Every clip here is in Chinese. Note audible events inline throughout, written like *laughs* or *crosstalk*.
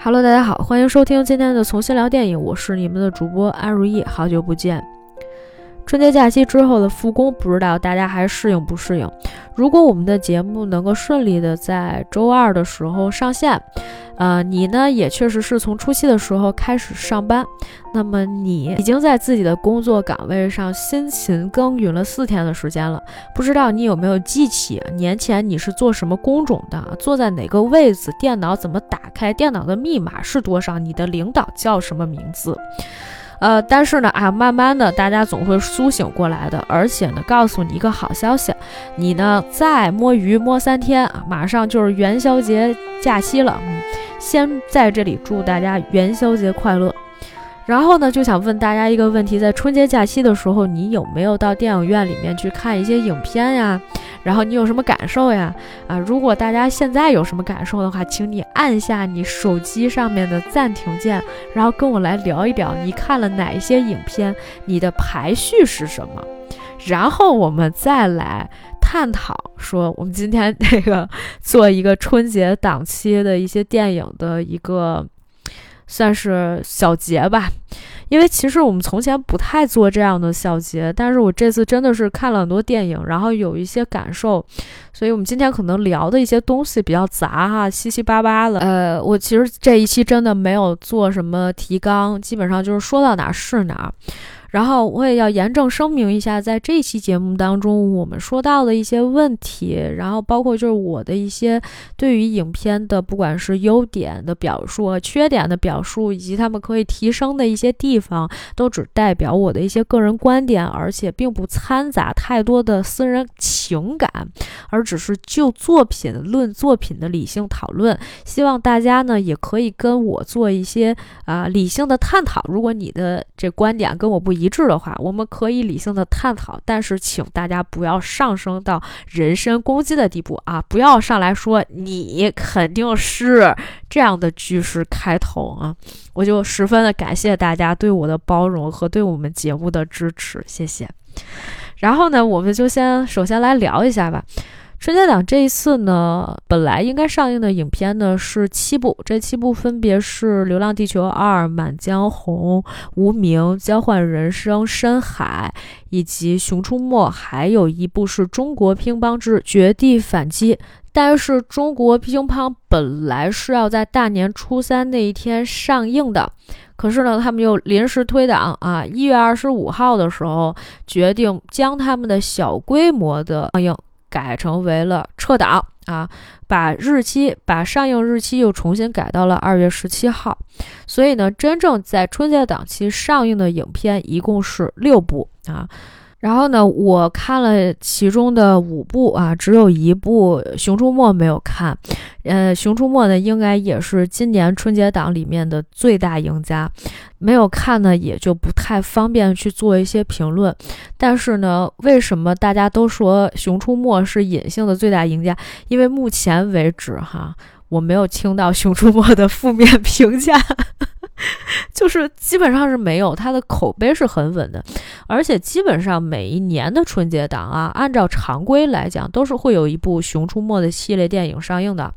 Hello，大家好，欢迎收听今天的重新聊电影，我是你们的主播安如意，好久不见。春节假期之后的复工，不知道大家还适应不适应？如果我们的节目能够顺利的在周二的时候上线。呃，你呢也确实是从初期的时候开始上班，那么你已经在自己的工作岗位上辛勤耕耘了四天的时间了。不知道你有没有记起年前你是做什么工种的，坐在哪个位子，电脑怎么打开，电脑的密码是多少，你的领导叫什么名字？呃，但是呢，啊，慢慢的，大家总会苏醒过来的。而且呢，告诉你一个好消息，你呢再摸鱼摸三天啊，马上就是元宵节假期了。先在这里祝大家元宵节快乐。然后呢，就想问大家一个问题：在春节假期的时候，你有没有到电影院里面去看一些影片呀？然后你有什么感受呀？啊，如果大家现在有什么感受的话，请你按下你手机上面的暂停键，然后跟我来聊一聊，你看了哪一些影片？你的排序是什么？然后我们再来探讨，说我们今天这个做一个春节档期的一些电影的一个。算是小结吧，因为其实我们从前不太做这样的小结，但是我这次真的是看了很多电影，然后有一些感受，所以我们今天可能聊的一些东西比较杂哈，七七八八的。呃，我其实这一期真的没有做什么提纲，基本上就是说到哪是哪儿。然后我也要严正声明一下，在这期节目当中，我们说到的一些问题，然后包括就是我的一些对于影片的，不管是优点的表述、缺点的表述，以及他们可以提升的一些地方，都只代表我的一些个人观点，而且并不掺杂太多的私人情感，而只是就作品论作品的理性讨论。希望大家呢也可以跟我做一些啊理性的探讨。如果你的这观点跟我不一一致的话，我们可以理性的探讨，但是请大家不要上升到人身攻击的地步啊！不要上来说你肯定是这样的句式开头啊！我就十分的感谢大家对我的包容和对我们节目的支持，谢谢。然后呢，我们就先首先来聊一下吧。春节档这一次呢，本来应该上映的影片呢是七部，这七部分别是《流浪地球二》《满江红》《无名》《交换人生》《深海》以及《熊出没》，还有一部是中国乒乓之绝地反击。但是中国乒乓本来是要在大年初三那一天上映的，可是呢，他们又临时推档啊，一月二十五号的时候决定将他们的小规模的上映。改成为了撤档啊，把日期把上映日期又重新改到了二月十七号，所以呢，真正在春节档期上映的影片一共是六部啊。然后呢，我看了其中的五部啊，只有一部《熊出没》没有看。呃，《熊出没》呢，应该也是今年春节档里面的最大赢家。没有看呢，也就不太方便去做一些评论。但是呢，为什么大家都说《熊出没》是隐性的最大赢家？因为目前为止，哈，我没有听到《熊出没》的负面评价。*laughs* 就是基本上是没有，它的口碑是很稳的，而且基本上每一年的春节档啊，按照常规来讲，都是会有一部《熊出没》的系列电影上映的，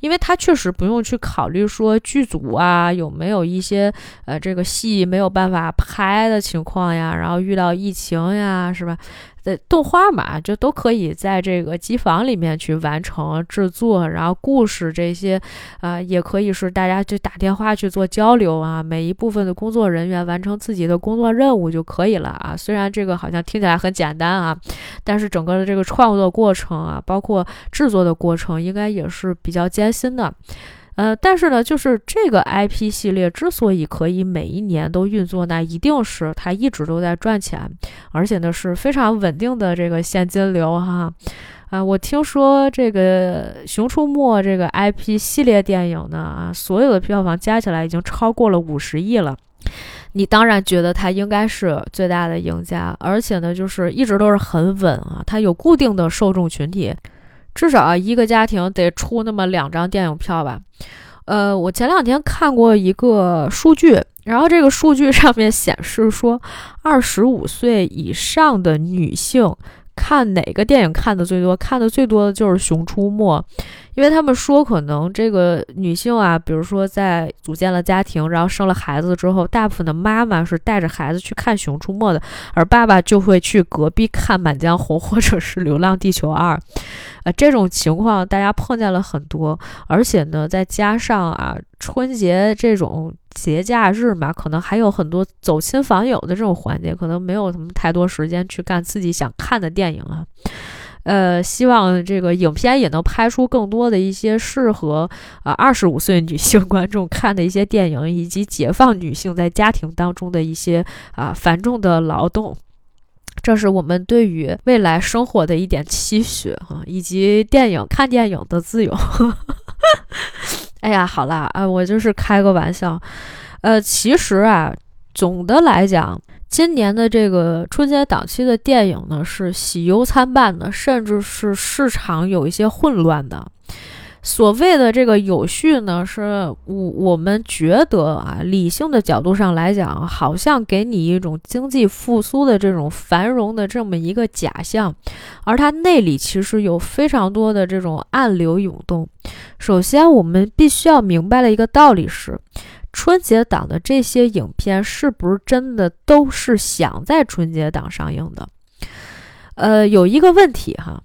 因为它确实不用去考虑说剧组啊有没有一些呃这个戏没有办法拍的情况呀，然后遇到疫情呀，是吧？的动画嘛，就都可以在这个机房里面去完成制作，然后故事这些，啊，也可以是大家就打电话去做交流啊，每一部分的工作人员完成自己的工作任务就可以了啊。虽然这个好像听起来很简单啊，但是整个的这个创作过程啊，包括制作的过程，应该也是比较艰辛的。呃，但是呢，就是这个 IP 系列之所以可以每一年都运作，那一定是它一直都在赚钱，而且呢是非常稳定的这个现金流哈。啊，我听说这个《熊出没》这个 IP 系列电影呢，啊，所有的票房加起来已经超过了五十亿了。你当然觉得它应该是最大的赢家，而且呢，就是一直都是很稳啊，它有固定的受众群体。至少一个家庭得出那么两张电影票吧。呃，我前两天看过一个数据，然后这个数据上面显示说，二十五岁以上的女性看哪个电影看的最多？看的最多的就是《熊出没》，因为他们说可能这个女性啊，比如说在组建了家庭，然后生了孩子之后，大部分的妈妈是带着孩子去看《熊出没》的，而爸爸就会去隔壁看《满江红》或者是《流浪地球二》。呃，这种情况大家碰见了很多，而且呢，再加上啊，春节这种节假日嘛，可能还有很多走亲访友的这种环节，可能没有什么太多时间去干自己想看的电影啊。呃，希望这个影片也能拍出更多的一些适合啊二十五岁女性 *laughs* 观众看的一些电影，以及解放女性在家庭当中的一些啊繁重的劳动。这是我们对于未来生活的一点期许啊，以及电影看电影的自由。*laughs* 哎呀，好啦，啊，我就是开个玩笑。呃，其实啊，总的来讲，今年的这个春节档期的电影呢是喜忧参半的，甚至是市场有一些混乱的。所谓的这个有序呢，是我我们觉得啊，理性的角度上来讲，好像给你一种经济复苏的这种繁荣的这么一个假象，而它内里其实有非常多的这种暗流涌动。首先，我们必须要明白的一个道理是，春节档的这些影片是不是真的都是想在春节档上映的？呃，有一个问题哈，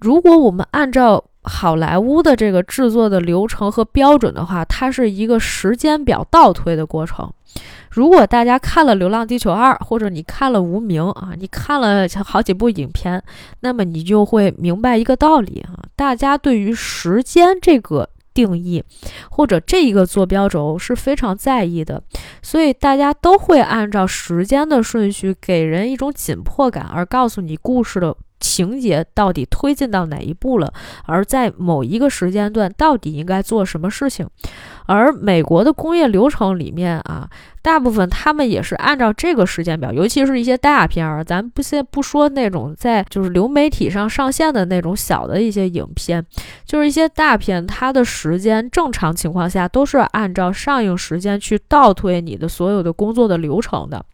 如果我们按照好莱坞的这个制作的流程和标准的话，它是一个时间表倒推的过程。如果大家看了《流浪地球二》，或者你看了《无名》啊，你看了好几部影片，那么你就会明白一个道理啊，大家对于时间这个定义或者这一个坐标轴是非常在意的，所以大家都会按照时间的顺序给人一种紧迫感，而告诉你故事的。情节到底推进到哪一步了？而在某一个时间段，到底应该做什么事情？而美国的工业流程里面啊。大部分他们也是按照这个时间表，尤其是一些大片儿，咱不先不说那种在就是流媒体上上线的那种小的一些影片，就是一些大片，它的时间正常情况下都是按照上映时间去倒推你的所有的工作的流程的。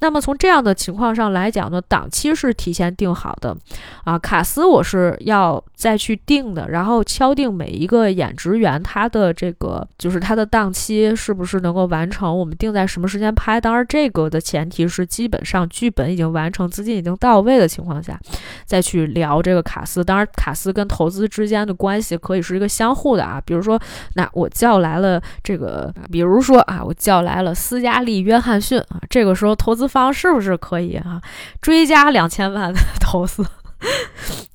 那么从这样的情况上来讲呢，档期是提前定好的，啊，卡斯我是要再去定的，然后敲定每一个演职员他的这个就是他的档期是不是能够完成，我们定在。什么时间拍？当然，这个的前提是基本上剧本已经完成，资金已经到位的情况下，再去聊这个卡斯。当然，卡斯跟投资之间的关系可以是一个相互的啊。比如说，那我叫来了这个，比如说啊，我叫来了斯嘉丽·约翰逊啊，这个时候投资方是不是可以啊追加两千万的 *laughs* 投资？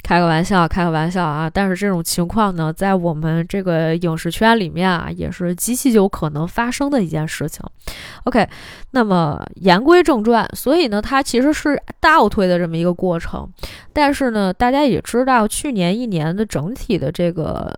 开个玩笑，开个玩笑啊！但是这种情况呢，在我们这个影视圈里面啊，也是极其有可能发生的一件事情。OK，那么言归正传，所以呢，它其实是倒推的这么一个过程。但是呢，大家也知道，去年一年的整体的这个。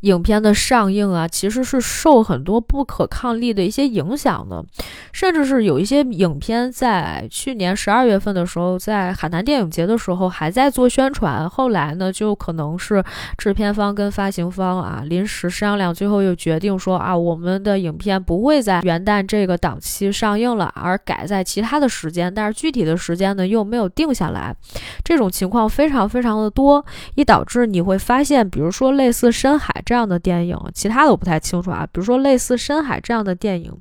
影片的上映啊，其实是受很多不可抗力的一些影响的，甚至是有一些影片在去年十二月份的时候，在海南电影节的时候还在做宣传，后来呢，就可能是制片方跟发行方啊临时商量，最后又决定说啊，我们的影片不会在元旦这个档期上映了，而改在其他的时间，但是具体的时间呢又没有定下来，这种情况非常非常的多，以导致你会发现，比如说类似深海。这样的电影，其他的我不太清楚啊。比如说类似《深海》这样的电影，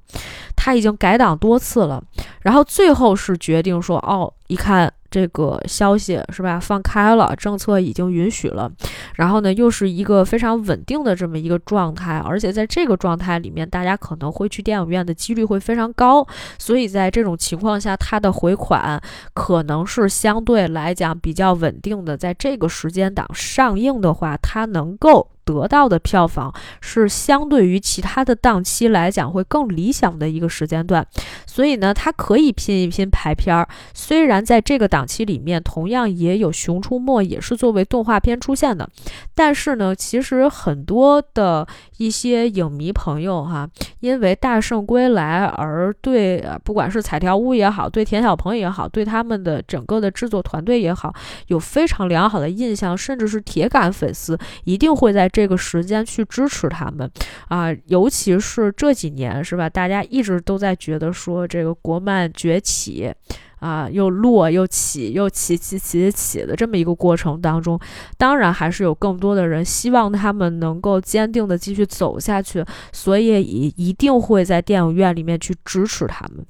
他已经改档多次了，然后最后是决定说，哦，一看。这个消息是吧？放开了，政策已经允许了，然后呢，又是一个非常稳定的这么一个状态，而且在这个状态里面，大家可能会去电影院的几率会非常高，所以在这种情况下，它的回款可能是相对来讲比较稳定的。在这个时间档上映的话，它能够得到的票房是相对于其他的档期来讲会更理想的一个时间段，所以呢，它可以拼一拼排片儿。虽然在这个档。期里面同样也有《熊出没》，也是作为动画片出现的。但是呢，其实很多的一些影迷朋友哈，因为《大圣归来》而对，不管是彩条屋也好，对田小鹏也好，对他们的整个的制作团队也好，有非常良好的印象，甚至是铁杆粉丝，一定会在这个时间去支持他们啊。尤其是这几年，是吧？大家一直都在觉得说这个国漫崛起。啊，又落又起，又起起起起的这么一个过程当中，当然还是有更多的人希望他们能够坚定的继续走下去，所以也一定会在电影院里面去支持他们。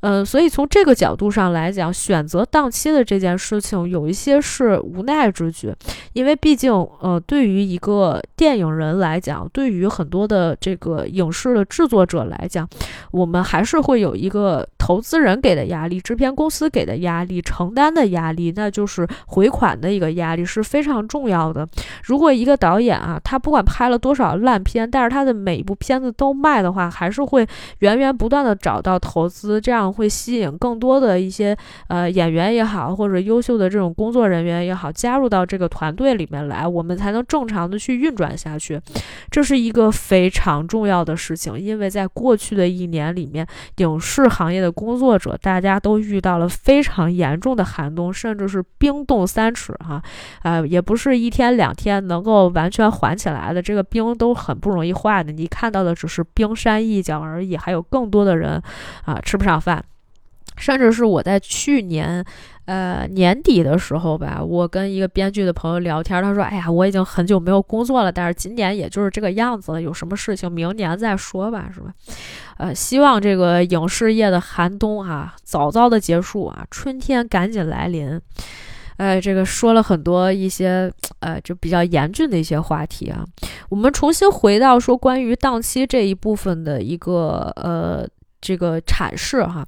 嗯，所以从这个角度上来讲，选择档期的这件事情有一些是无奈之举，因为毕竟，呃，对于一个电影人来讲，对于很多的这个影视的制作者来讲，我们还是会有一个投资人给的压力、制片公司给的压力、承担的压力，那就是回款的一个压力是非常重要的。如果一个导演啊，他不管拍了多少烂片，但是他的每一部片子都卖的话，还是会源源不断的找到投资，这样。会吸引更多的一些呃演员也好，或者优秀的这种工作人员也好，加入到这个团队里面来，我们才能正常的去运转下去。这是一个非常重要的事情，因为在过去的一年里面，影视行业的工作者大家都遇到了非常严重的寒冬，甚至是冰冻三尺哈，呃，也不是一天两天能够完全缓起来的，这个冰都很不容易化的。你看到的只是冰山一角而已，还有更多的人啊吃不上饭。甚至是我在去年，呃年底的时候吧，我跟一个编剧的朋友聊天，他说：“哎呀，我已经很久没有工作了，但是今年也就是这个样子了，有什么事情明年再说吧，是吧？呃，希望这个影视业的寒冬啊，早早的结束啊，春天赶紧来临。”哎，这个说了很多一些，呃，就比较严峻的一些话题啊。我们重新回到说关于档期这一部分的一个，呃。这个阐释哈，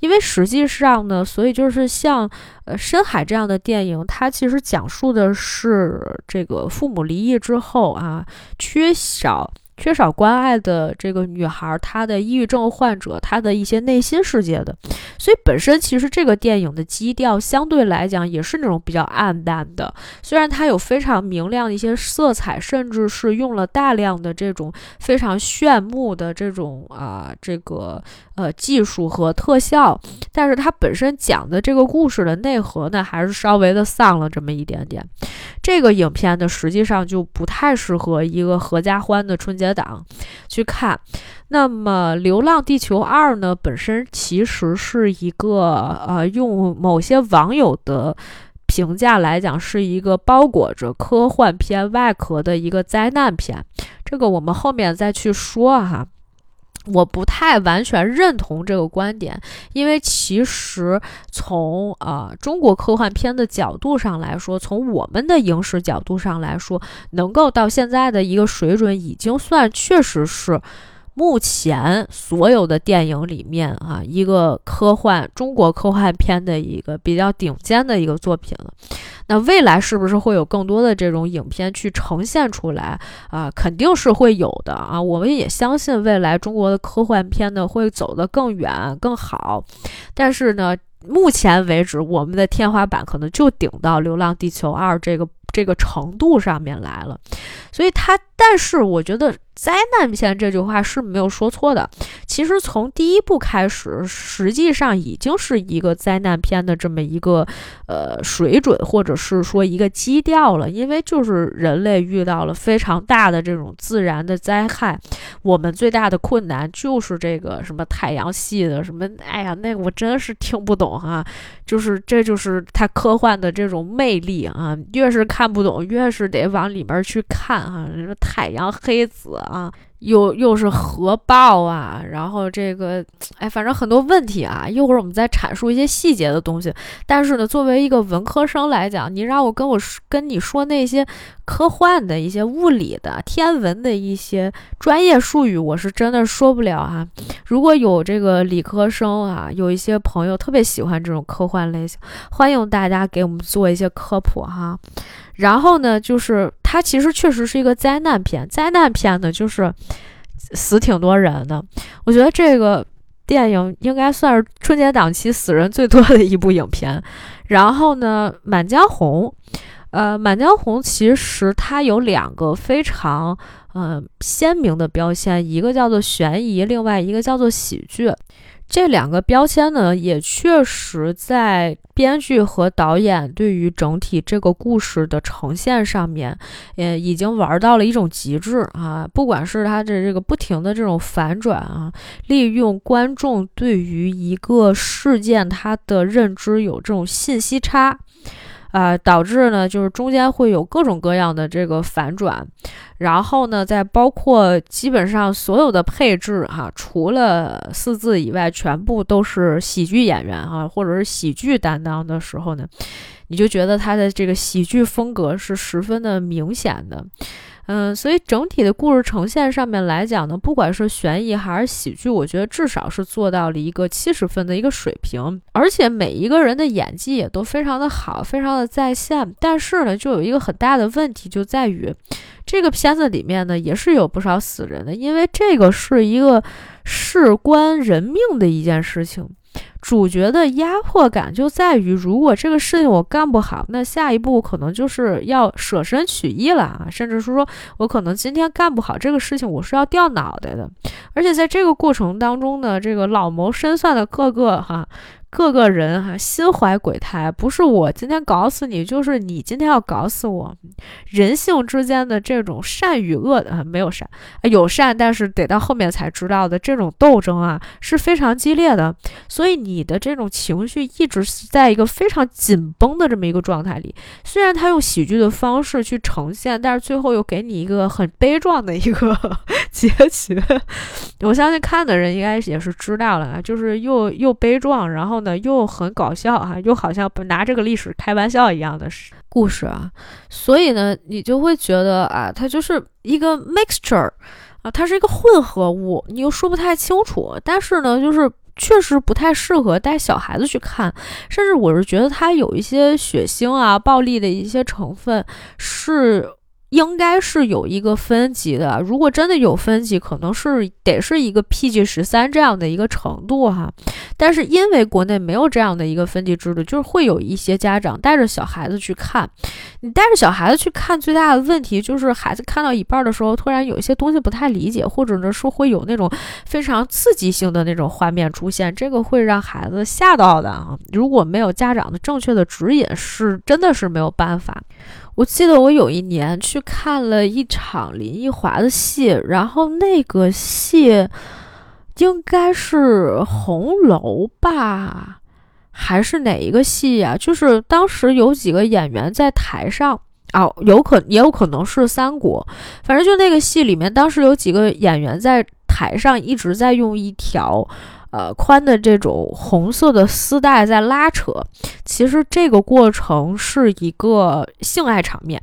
因为实际上呢，所以就是像呃深海这样的电影，它其实讲述的是这个父母离异之后啊，缺少。缺少关爱的这个女孩，她的抑郁症患者，她的一些内心世界的，所以本身其实这个电影的基调相对来讲也是那种比较暗淡的。虽然它有非常明亮的一些色彩，甚至是用了大量的这种非常炫目的这种啊这个呃技术和特效，但是它本身讲的这个故事的内核呢，还是稍微的丧了这么一点点。这个影片呢，实际上就不太适合一个合家欢的春节档去看。那么，《流浪地球二》呢，本身其实是一个呃，用某些网友的评价来讲，是一个包裹着科幻片外壳的一个灾难片。这个我们后面再去说哈。我不太完全认同这个观点，因为其实从啊中国科幻片的角度上来说，从我们的影史角度上来说，能够到现在的一个水准，已经算确实是。目前所有的电影里面啊，一个科幻中国科幻片的一个比较顶尖的一个作品了。那未来是不是会有更多的这种影片去呈现出来啊？肯定是会有的啊！我们也相信未来中国的科幻片呢会走得更远更好。但是呢，目前为止我们的天花板可能就顶到《流浪地球二》这个这个程度上面来了。所以它，但是我觉得。灾难片这句话是没有说错的。其实从第一部开始，实际上已经是一个灾难片的这么一个呃水准，或者是说一个基调了。因为就是人类遇到了非常大的这种自然的灾害，我们最大的困难就是这个什么太阳系的什么，哎呀，那个我真是听不懂哈。就是这就是它科幻的这种魅力啊，越是看不懂，越是得往里面去看啊。什么太阳黑子。啊，又又是核爆啊，然后这个，哎，反正很多问题啊。一会儿我们再阐述一些细节的东西。但是呢，作为一个文科生来讲，你让我跟我跟你说那些科幻的一些物理的、天文的一些专业术语，我是真的说不了哈。如果有这个理科生啊，有一些朋友特别喜欢这种科幻类型，欢迎大家给我们做一些科普哈。然后呢，就是它其实确实是一个灾难片。灾难片呢，就是死挺多人的。我觉得这个电影应该算是春节档期死人最多的一部影片。然后呢，《满江红》，呃，《满江红》其实它有两个非常嗯鲜明的标签，一个叫做悬疑，另外一个叫做喜剧。这两个标签呢，也确实在编剧和导演对于整体这个故事的呈现上面，也，已经玩到了一种极致啊。不管是他的这个不停的这种反转啊，利用观众对于一个事件他的认知有这种信息差。啊，导致呢，就是中间会有各种各样的这个反转，然后呢，在包括基本上所有的配置哈，除了四字以外，全部都是喜剧演员哈，或者是喜剧担当的时候呢，你就觉得他的这个喜剧风格是十分的明显的。嗯，所以整体的故事呈现上面来讲呢，不管是悬疑还是喜剧，我觉得至少是做到了一个七十分的一个水平，而且每一个人的演技也都非常的好，非常的在线。但是呢，就有一个很大的问题，就在于这个片子里面呢，也是有不少死人的，因为这个是一个事关人命的一件事情。主角的压迫感就在于，如果这个事情我干不好，那下一步可能就是要舍身取义了啊，甚至是说我可能今天干不好这个事情，我是要掉脑袋的。而且在这个过程当中呢，这个老谋深算的各个哈。各个人哈心怀鬼胎，不是我今天搞死你，就是你今天要搞死我。人性之间的这种善与恶的没有善，有善，但是得到后面才知道的这种斗争啊是非常激烈的。所以你你的这种情绪一直是在一个非常紧绷的这么一个状态里。虽然他用喜剧的方式去呈现，但是最后又给你一个很悲壮的一个 *laughs* 结局。我相信看的人应该也是知道了，就是又又悲壮，然后。呢，又很搞笑啊，又好像拿这个历史开玩笑一样的故事啊，所以呢，你就会觉得啊，它就是一个 mixture 啊，它是一个混合物，你又说不太清楚。但是呢，就是确实不太适合带小孩子去看，甚至我是觉得它有一些血腥啊、暴力的一些成分是。应该是有一个分级的，如果真的有分级，可能是得是一个 PG 十三这样的一个程度哈。但是因为国内没有这样的一个分级制度，就是会有一些家长带着小孩子去看。你带着小孩子去看，最大的问题就是孩子看到一半的时候，突然有一些东西不太理解，或者呢是会有那种非常刺激性的那种画面出现，这个会让孩子吓到的啊。如果没有家长的正确的指引，是真的是没有办法。我记得我有一年去看了一场林奕华的戏，然后那个戏应该是《红楼》吧，还是哪一个戏呀？就是当时有几个演员在台上哦，有可也有可能是《三国》，反正就那个戏里面，当时有几个演员在台上一直在用一条。呃，宽的这种红色的丝带在拉扯，其实这个过程是一个性爱场面。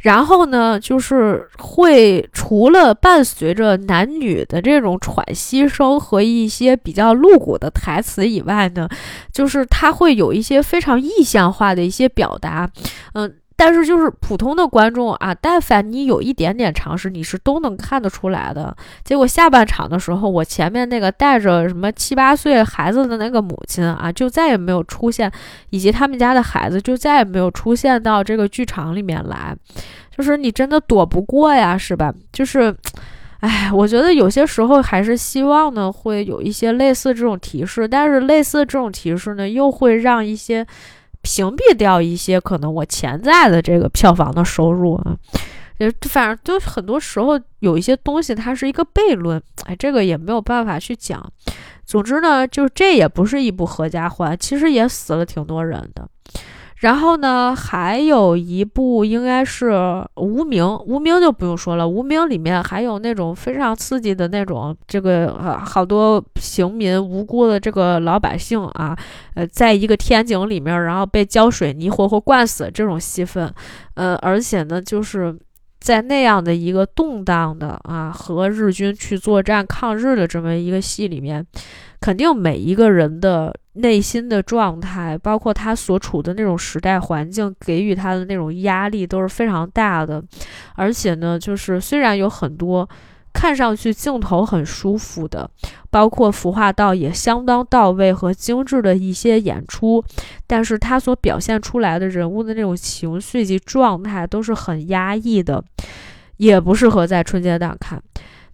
然后呢，就是会除了伴随着男女的这种喘息声和一些比较露骨的台词以外呢，就是它会有一些非常意象化的一些表达，嗯。但是就是普通的观众啊，但凡你有一点点常识，你是都能看得出来的。结果下半场的时候，我前面那个带着什么七八岁孩子的那个母亲啊，就再也没有出现，以及他们家的孩子就再也没有出现到这个剧场里面来。就是你真的躲不过呀，是吧？就是，哎，我觉得有些时候还是希望呢，会有一些类似这种提示，但是类似这种提示呢，又会让一些。屏蔽掉一些可能我潜在的这个票房的收入啊，也反正就很多时候有一些东西它是一个悖论，哎，这个也没有办法去讲。总之呢，就这也不是一部合家欢，其实也死了挺多人的。然后呢，还有一部应该是《无名》，《无名》就不用说了，《无名》里面还有那种非常刺激的那种，这个好多平民无辜的这个老百姓啊，呃，在一个天井里面，然后被浇水泥活活灌死这种戏份，呃，而且呢，就是在那样的一个动荡的啊，和日军去作战抗日的这么一个戏里面。肯定每一个人的内心的状态，包括他所处的那种时代环境，给予他的那种压力都是非常大的。而且呢，就是虽然有很多看上去镜头很舒服的，包括服化道也相当到位和精致的一些演出，但是他所表现出来的人物的那种情绪及状态都是很压抑的，也不适合在春节档看。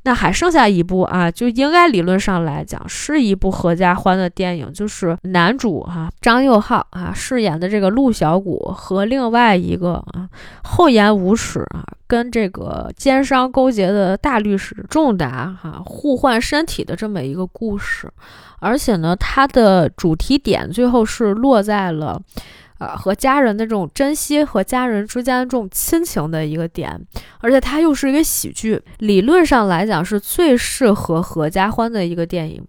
那还剩下一部啊，就应该理论上来讲是一部合家欢的电影，就是男主哈张佑浩啊饰演的这个陆小谷和另外一个啊厚颜无耻啊跟这个奸商勾结的大律师仲达哈互换身体的这么一个故事，而且呢，它的主题点最后是落在了。呃，和家人的这种珍惜，和家人之间的这种亲情的一个点，而且它又是一个喜剧，理论上来讲是最适合合家欢的一个电影。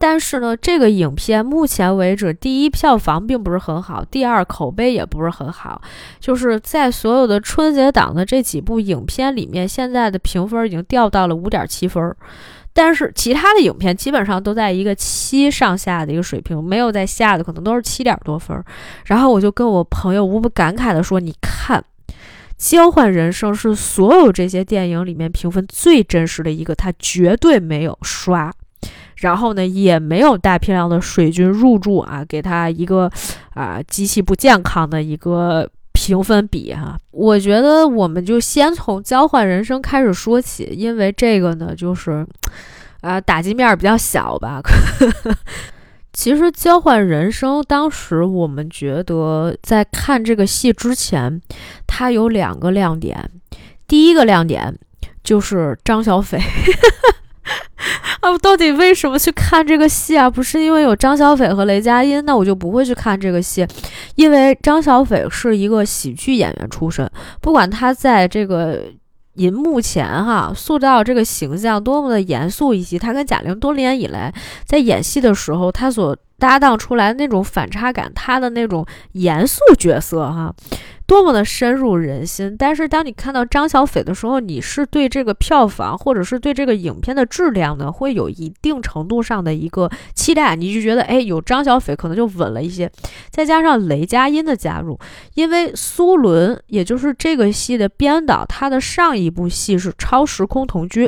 但是呢，这个影片目前为止，第一票房并不是很好，第二口碑也不是很好，就是在所有的春节档的这几部影片里面，现在的评分已经掉到了五点七分。但是其他的影片基本上都在一个七上下的一个水平，没有在下的，可能都是七点多分。然后我就跟我朋友无不感慨的说：“你看，《交换人生》是所有这些电影里面评分最真实的一个，它绝对没有刷，然后呢也没有大批量的水军入驻啊，给他一个啊极其不健康的一个评分比哈。我觉得我们就先从《交换人生》开始说起，因为这个呢就是。啊，打击面比较小吧。*laughs* 其实《交换人生》当时我们觉得，在看这个戏之前，它有两个亮点。第一个亮点就是张小斐。啊，我到底为什么去看这个戏啊？不是因为有张小斐和雷佳音，那我就不会去看这个戏。因为张小斐是一个喜剧演员出身，不管他在这个。银幕前哈，塑造这个形象多么的严肃，以及他跟贾玲多年以来在演戏的时候，他所搭档出来那种反差感，他的那种严肃角色哈。多么的深入人心！但是当你看到张小斐的时候，你是对这个票房或者是对这个影片的质量呢，会有一定程度上的一个期待。你就觉得，哎，有张小斐可能就稳了一些。再加上雷佳音的加入，因为苏伦也就是这个戏的编导，他的上一部戏是《超时空同居》，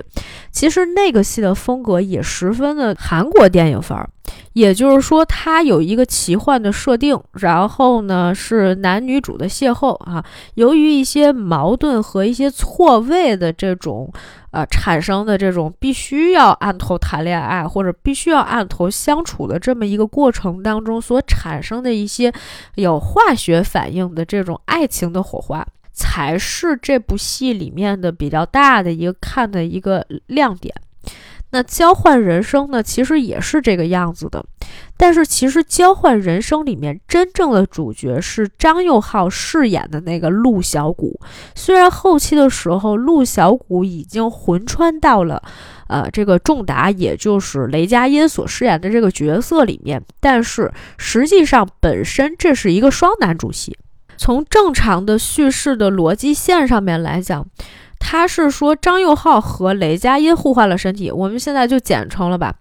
其实那个戏的风格也十分的韩国电影范儿。也就是说，它有一个奇幻的设定，然后呢是男女主的邂逅啊。由于一些矛盾和一些错位的这种呃产生的这种必须要按头谈恋爱或者必须要按头相处的这么一个过程当中所产生的一些有化学反应的这种爱情的火花，才是这部戏里面的比较大的一个看的一个亮点。那交换人生呢，其实也是这个样子的，但是其实交换人生里面真正的主角是张佑浩饰演的那个陆小谷。虽然后期的时候，陆小谷已经魂穿到了，呃，这个仲达，也就是雷佳音所饰演的这个角色里面，但是实际上本身这是一个双男主戏。从正常的叙事的逻辑线上面来讲。他是说张佑浩和雷佳音互换了身体，我们现在就简称了吧。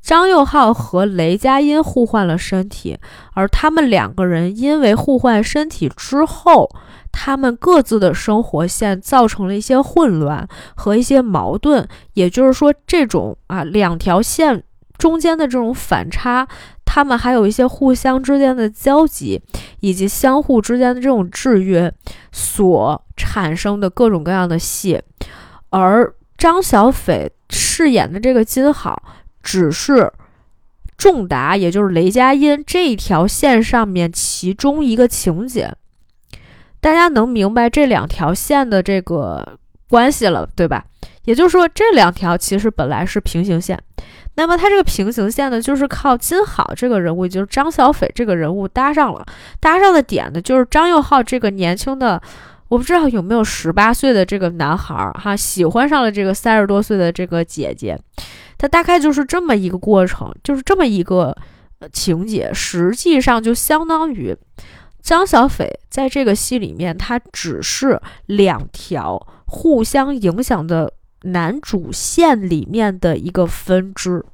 张佑浩和雷佳音互换了身体，而他们两个人因为互换身体之后，他们各自的生活线造成了一些混乱和一些矛盾。也就是说，这种啊两条线中间的这种反差。他们还有一些互相之间的交集，以及相互之间的这种制约所产生的各种各样的戏，而张小斐饰演的这个金好，只是仲达，也就是雷佳音这一条线上面其中一个情节。大家能明白这两条线的这个关系了，对吧？也就是说，这两条其实本来是平行线。那么它这个平行线呢，就是靠金好这个人物，也就是张小斐这个人物搭上了。搭上的点呢，就是张佑浩这个年轻的，我不知道有没有十八岁的这个男孩儿哈，喜欢上了这个三十多岁的这个姐姐。他大概就是这么一个过程，就是这么一个情节。实际上就相当于张小斐在这个戏里面，他只是两条互相影响的。男主线里面的一个分支，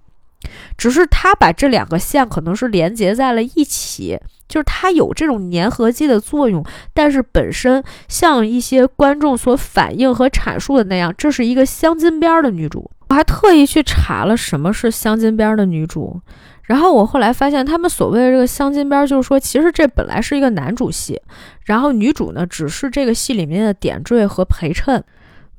只是他把这两个线可能是连接在了一起，就是他有这种粘合剂的作用。但是本身像一些观众所反映和阐述的那样，这是一个镶金边的女主。我还特意去查了什么是镶金边的女主，然后我后来发现，他们所谓的这个镶金边，就是说其实这本来是一个男主戏，然后女主呢只是这个戏里面的点缀和陪衬。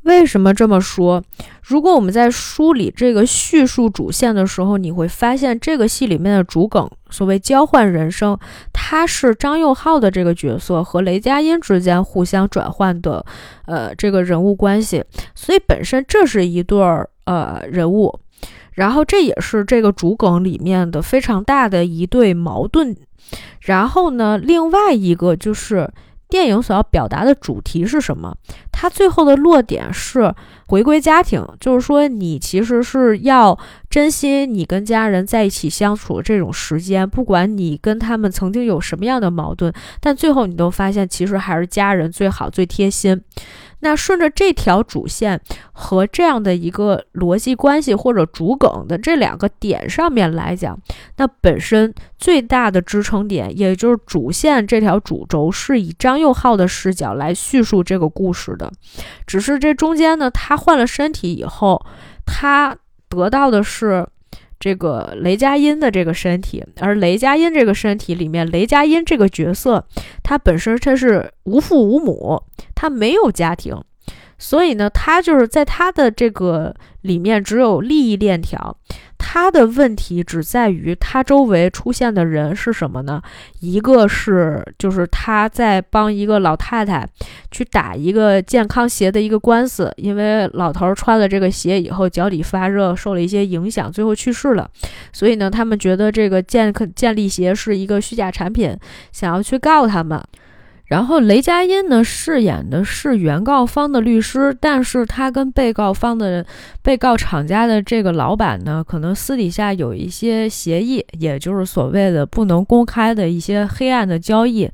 为什么这么说？如果我们在梳理这个叙述主线的时候，你会发现这个戏里面的主梗，所谓交换人生，它是张佑浩的这个角色和雷佳音之间互相转换的，呃，这个人物关系。所以本身这是一对儿呃人物，然后这也是这个主梗里面的非常大的一对矛盾。然后呢，另外一个就是。电影所要表达的主题是什么？它最后的落点是回归家庭，就是说你其实是要珍惜你跟家人在一起相处的这种时间，不管你跟他们曾经有什么样的矛盾，但最后你都发现其实还是家人最好、最贴心。那顺着这条主线和这样的一个逻辑关系或者主梗的这两个点上面来讲，那本身最大的支撑点，也就是主线这条主轴是以张佑浩的视角来叙述这个故事的。只是这中间呢，他换了身体以后，他得到的是这个雷佳音的这个身体，而雷佳音这个身体里面，雷佳音这个角色，他本身他是无父无母。他没有家庭，所以呢，他就是在他的这个里面只有利益链条。他的问题只在于他周围出现的人是什么呢？一个是就是他在帮一个老太太去打一个健康鞋的一个官司，因为老头穿了这个鞋以后脚底发热，受了一些影响，最后去世了。所以呢，他们觉得这个健健力鞋是一个虚假产品，想要去告他们。然后雷佳音呢饰演的是原告方的律师，但是他跟被告方的被告厂家的这个老板呢，可能私底下有一些协议，也就是所谓的不能公开的一些黑暗的交易。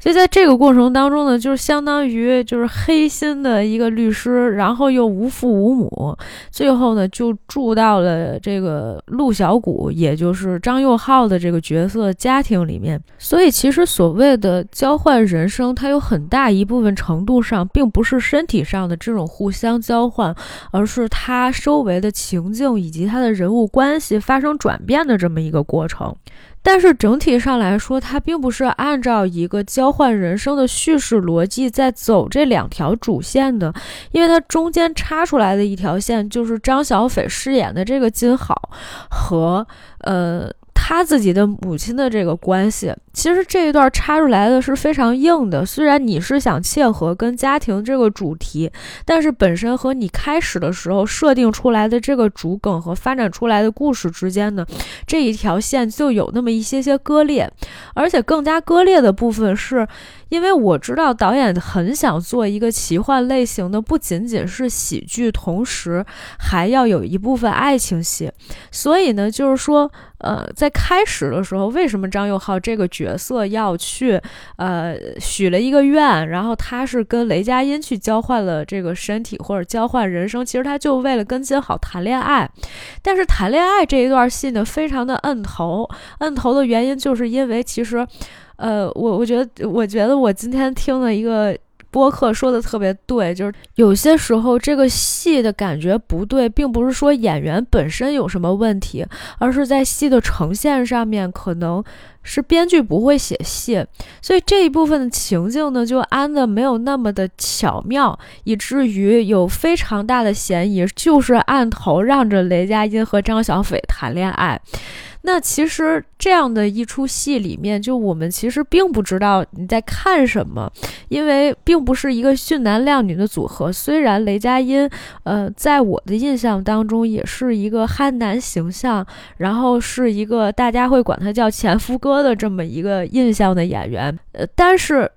所以在这个过程当中呢，就是相当于就是黑心的一个律师，然后又无父无母，最后呢就住到了这个陆小谷，也就是张佑浩的这个角色家庭里面。所以其实所谓的交换人生，它有很大一部分程度上并不是身体上的这种互相交换，而是他周围的情境以及他的人物关系发生转变的这么一个过程。但是整体上来说，它并不是按照一个交换人生的叙事逻辑在走这两条主线的，因为它中间插出来的一条线就是张小斐饰演的这个金好和呃。他自己的母亲的这个关系，其实这一段插出来的是非常硬的。虽然你是想切合跟家庭这个主题，但是本身和你开始的时候设定出来的这个主梗和发展出来的故事之间呢，这一条线就有那么一些些割裂，而且更加割裂的部分是。因为我知道导演很想做一个奇幻类型的，不仅仅是喜剧，同时还要有一部分爱情戏。所以呢，就是说，呃，在开始的时候，为什么张佑浩这个角色要去，呃，许了一个愿，然后他是跟雷佳音去交换了这个身体或者交换人生，其实他就为了跟金好谈恋爱。但是谈恋爱这一段戏呢，非常的摁头，摁头的原因就是因为其实。呃，我我觉得，我觉得我今天听了一个播客说的特别对，就是有些时候这个戏的感觉不对，并不是说演员本身有什么问题，而是在戏的呈现上面，可能是编剧不会写戏，所以这一部分的情境呢，就安的没有那么的巧妙，以至于有非常大的嫌疑，就是案头让着雷佳音和张小斐谈恋爱。那其实这样的一出戏里面，就我们其实并不知道你在看什么，因为并不是一个俊男靓女的组合。虽然雷佳音，呃，在我的印象当中也是一个憨男形象，然后是一个大家会管他叫前夫哥的这么一个印象的演员，呃，但是。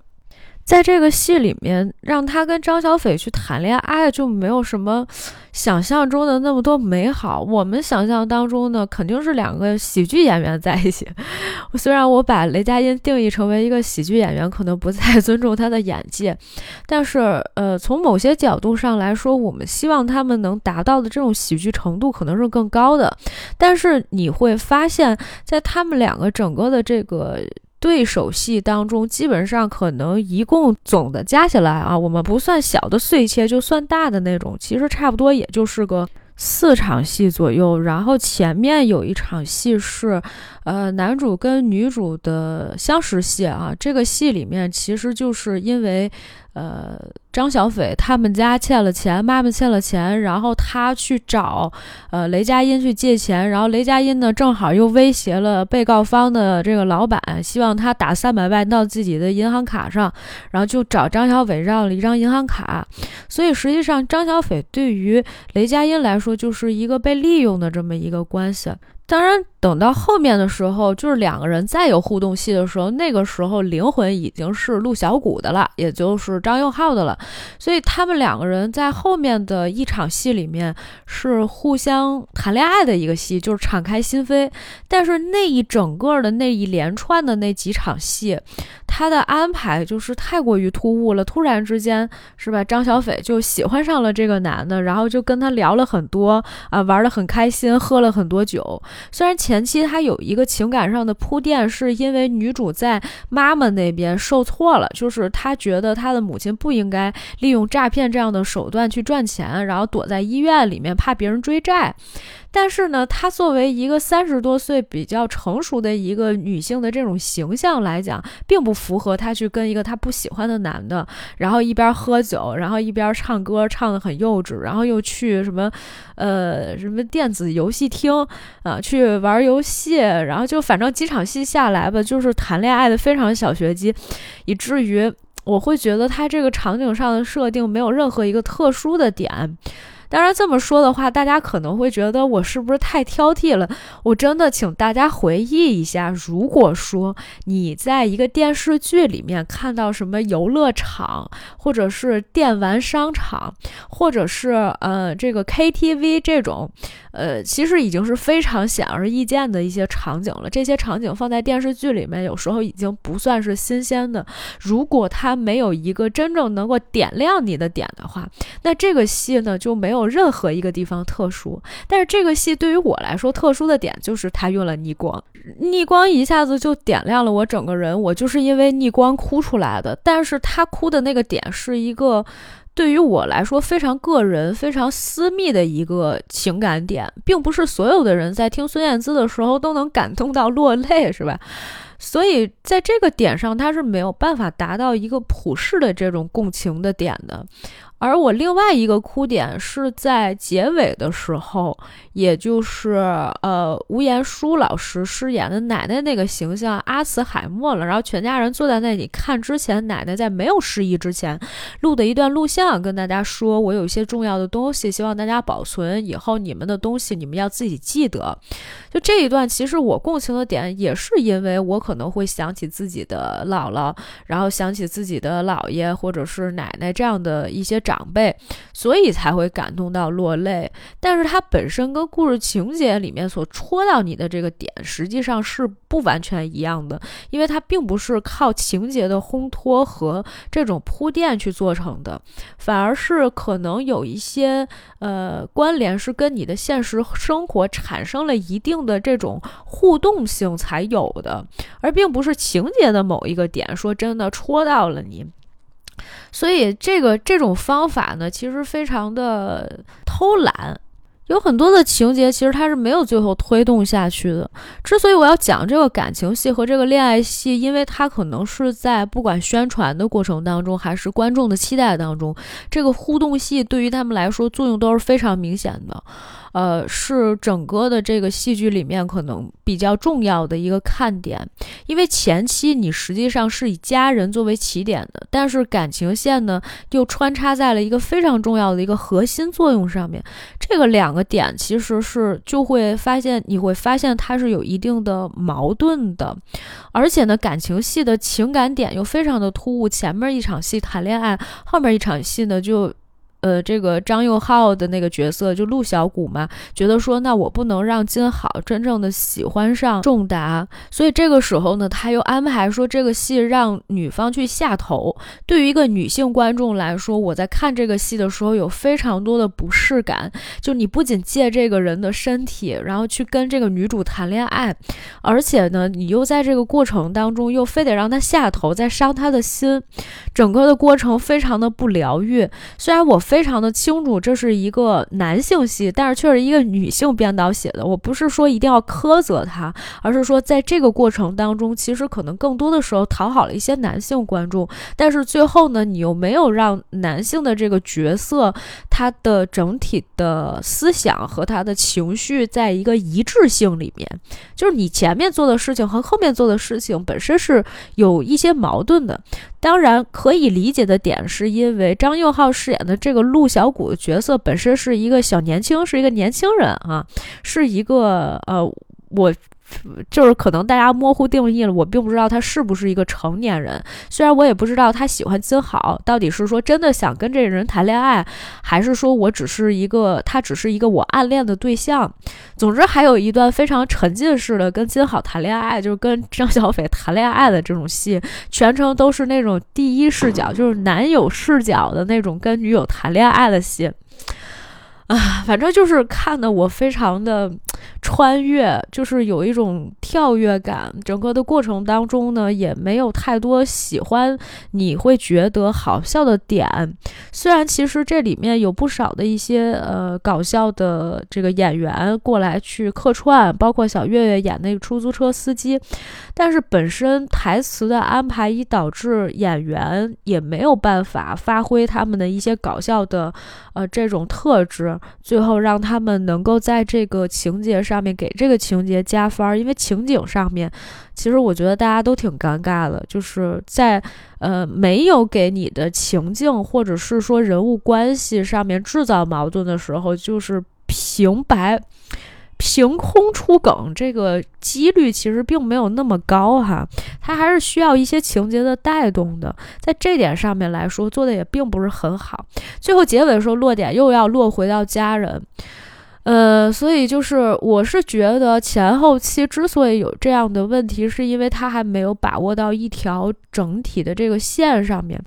在这个戏里面，让他跟张小斐去谈恋爱，就没有什么想象中的那么多美好。我们想象当中呢，肯定是两个喜剧演员在一起。*laughs* 虽然我把雷佳音定义成为一个喜剧演员，可能不太尊重他的演技，但是呃，从某些角度上来说，我们希望他们能达到的这种喜剧程度可能是更高的。但是你会发现在他们两个整个的这个。对手戏当中，基本上可能一共总的加起来啊，我们不算小的碎切，就算大的那种，其实差不多也就是个四场戏左右。然后前面有一场戏是，呃，男主跟女主的相识戏啊。这个戏里面其实就是因为，呃，张小斐他们家欠了钱，妈妈欠了钱，然后他去找呃雷佳音去借钱，然后雷佳音呢正好又威胁了被告方的这个老板，希望他打三百万到自己的银行卡上，然后就找张小斐要了一张银行卡，所以实际上张小斐对于雷佳音来说就是一个被利用的这么一个关系。当然，等到后面的时候，就是两个人再有互动戏的时候，那个时候灵魂已经是陆小谷的了，也就是张佑浩的了。所以他们两个人在后面的一场戏里面是互相谈恋爱的一个戏，就是敞开心扉。但是那一整个的那一连串的那几场戏，他的安排就是太过于突兀了。突然之间，是吧？张小斐就喜欢上了这个男的，然后就跟他聊了很多啊，玩得很开心，喝了很多酒。虽然前期他有一个情感上的铺垫，是因为女主在妈妈那边受挫了，就是她觉得她的母亲不应该利用诈骗这样的手段去赚钱，然后躲在医院里面怕别人追债。但是呢，她作为一个三十多岁比较成熟的一个女性的这种形象来讲，并不符合她去跟一个她不喜欢的男的，然后一边喝酒，然后一边唱歌，唱得很幼稚，然后又去什么，呃，什么电子游戏厅啊，去玩游戏，然后就反正几场戏下来吧，就是谈恋爱的非常小学鸡，以至于我会觉得她这个场景上的设定没有任何一个特殊的点。当然这么说的话，大家可能会觉得我是不是太挑剔了？我真的请大家回忆一下，如果说你在一个电视剧里面看到什么游乐场，或者是电玩商场，或者是呃这个 KTV 这种，呃其实已经是非常显而易见的一些场景了。这些场景放在电视剧里面，有时候已经不算是新鲜的。如果它没有一个真正能够点亮你的点的话，那这个戏呢就没有。任何一个地方特殊，但是这个戏对于我来说特殊的点就是他用了逆光，逆光一下子就点亮了我整个人，我就是因为逆光哭出来的。但是他哭的那个点是一个对于我来说非常个人、非常私密的一个情感点，并不是所有的人在听孙燕姿的时候都能感动到落泪，是吧？所以在这个点上，他是没有办法达到一个普世的这种共情的点的。而我另外一个哭点是在结尾的时候，也就是呃吴彦姝老师饰演的奶奶那个形象阿茨海默了，然后全家人坐在那里看之前奶奶在没有失忆之前录的一段录像，跟大家说我有一些重要的东西，希望大家保存，以后你们的东西你们要自己记得。就这一段，其实我共情的点也是因为我可能会想起自己的姥姥，然后想起自己的姥爷或者是奶奶这样的一些长。长辈，所以才会感动到落泪。但是它本身跟故事情节里面所戳到你的这个点，实际上是不完全一样的，因为它并不是靠情节的烘托和这种铺垫去做成的，反而是可能有一些呃关联是跟你的现实生活产生了一定的这种互动性才有的，而并不是情节的某一个点说真的戳到了你。所以，这个这种方法呢，其实非常的偷懒，有很多的情节其实它是没有最后推动下去的。之所以我要讲这个感情戏和这个恋爱戏，因为它可能是在不管宣传的过程当中，还是观众的期待当中，这个互动戏对于他们来说作用都是非常明显的。呃，是整个的这个戏剧里面可能比较重要的一个看点，因为前期你实际上是以家人作为起点的，但是感情线呢又穿插在了一个非常重要的一个核心作用上面。这个两个点其实是就会发现，你会发现它是有一定的矛盾的，而且呢，感情戏的情感点又非常的突兀，前面一场戏谈恋爱，后面一场戏呢就。呃，这个张佑浩的那个角色就陆小谷嘛，觉得说那我不能让金好真正的喜欢上仲达，所以这个时候呢，他又安排说这个戏让女方去下头。对于一个女性观众来说，我在看这个戏的时候有非常多的不适感，就你不仅借这个人的身体，然后去跟这个女主谈恋爱，而且呢，你又在这个过程当中又非得让他下头，再伤他的心，整个的过程非常的不疗愈。虽然我非。非常的清楚，这是一个男性戏，但是却是一个女性编导写的。我不是说一定要苛责他，而是说在这个过程当中，其实可能更多的时候讨好了一些男性观众，但是最后呢，你又没有让男性的这个角色他的整体的思想和他的情绪在一个一致性里面，就是你前面做的事情和后面做的事情本身是有一些矛盾的。当然可以理解的点，是因为张佑浩饰演的这个陆小谷的角色本身是一个小年轻，是一个年轻人啊，是一个呃，我。就是可能大家模糊定义了，我并不知道他是不是一个成年人。虽然我也不知道他喜欢金好，到底是说真的想跟这个人谈恋爱，还是说我只是一个他只是一个我暗恋的对象。总之，还有一段非常沉浸式的跟金好谈恋爱，就是跟张小斐谈恋爱的这种戏，全程都是那种第一视角，就是男友视角的那种跟女友谈恋爱的戏。啊，反正就是看的我非常的。穿越就是有一种跳跃感，整个的过程当中呢，也没有太多喜欢你会觉得好笑的点。虽然其实这里面有不少的一些呃搞笑的这个演员过来去客串，包括小岳岳演那个出租车司机，但是本身台词的安排一导致演员也没有办法发挥他们的一些搞笑的呃这种特质，最后让他们能够在这个情节上。上面给这个情节加分儿，因为情景上面，其实我觉得大家都挺尴尬的，就是在呃没有给你的情境或者是说人物关系上面制造矛盾的时候，就是平白 *laughs* 凭空出梗，这个几率其实并没有那么高哈，它还是需要一些情节的带动的，在这点上面来说做的也并不是很好。最后结尾的时候落点又要落回到家人。呃，所以就是我是觉得前后期之所以有这样的问题，是因为他还没有把握到一条整体的这个线上面。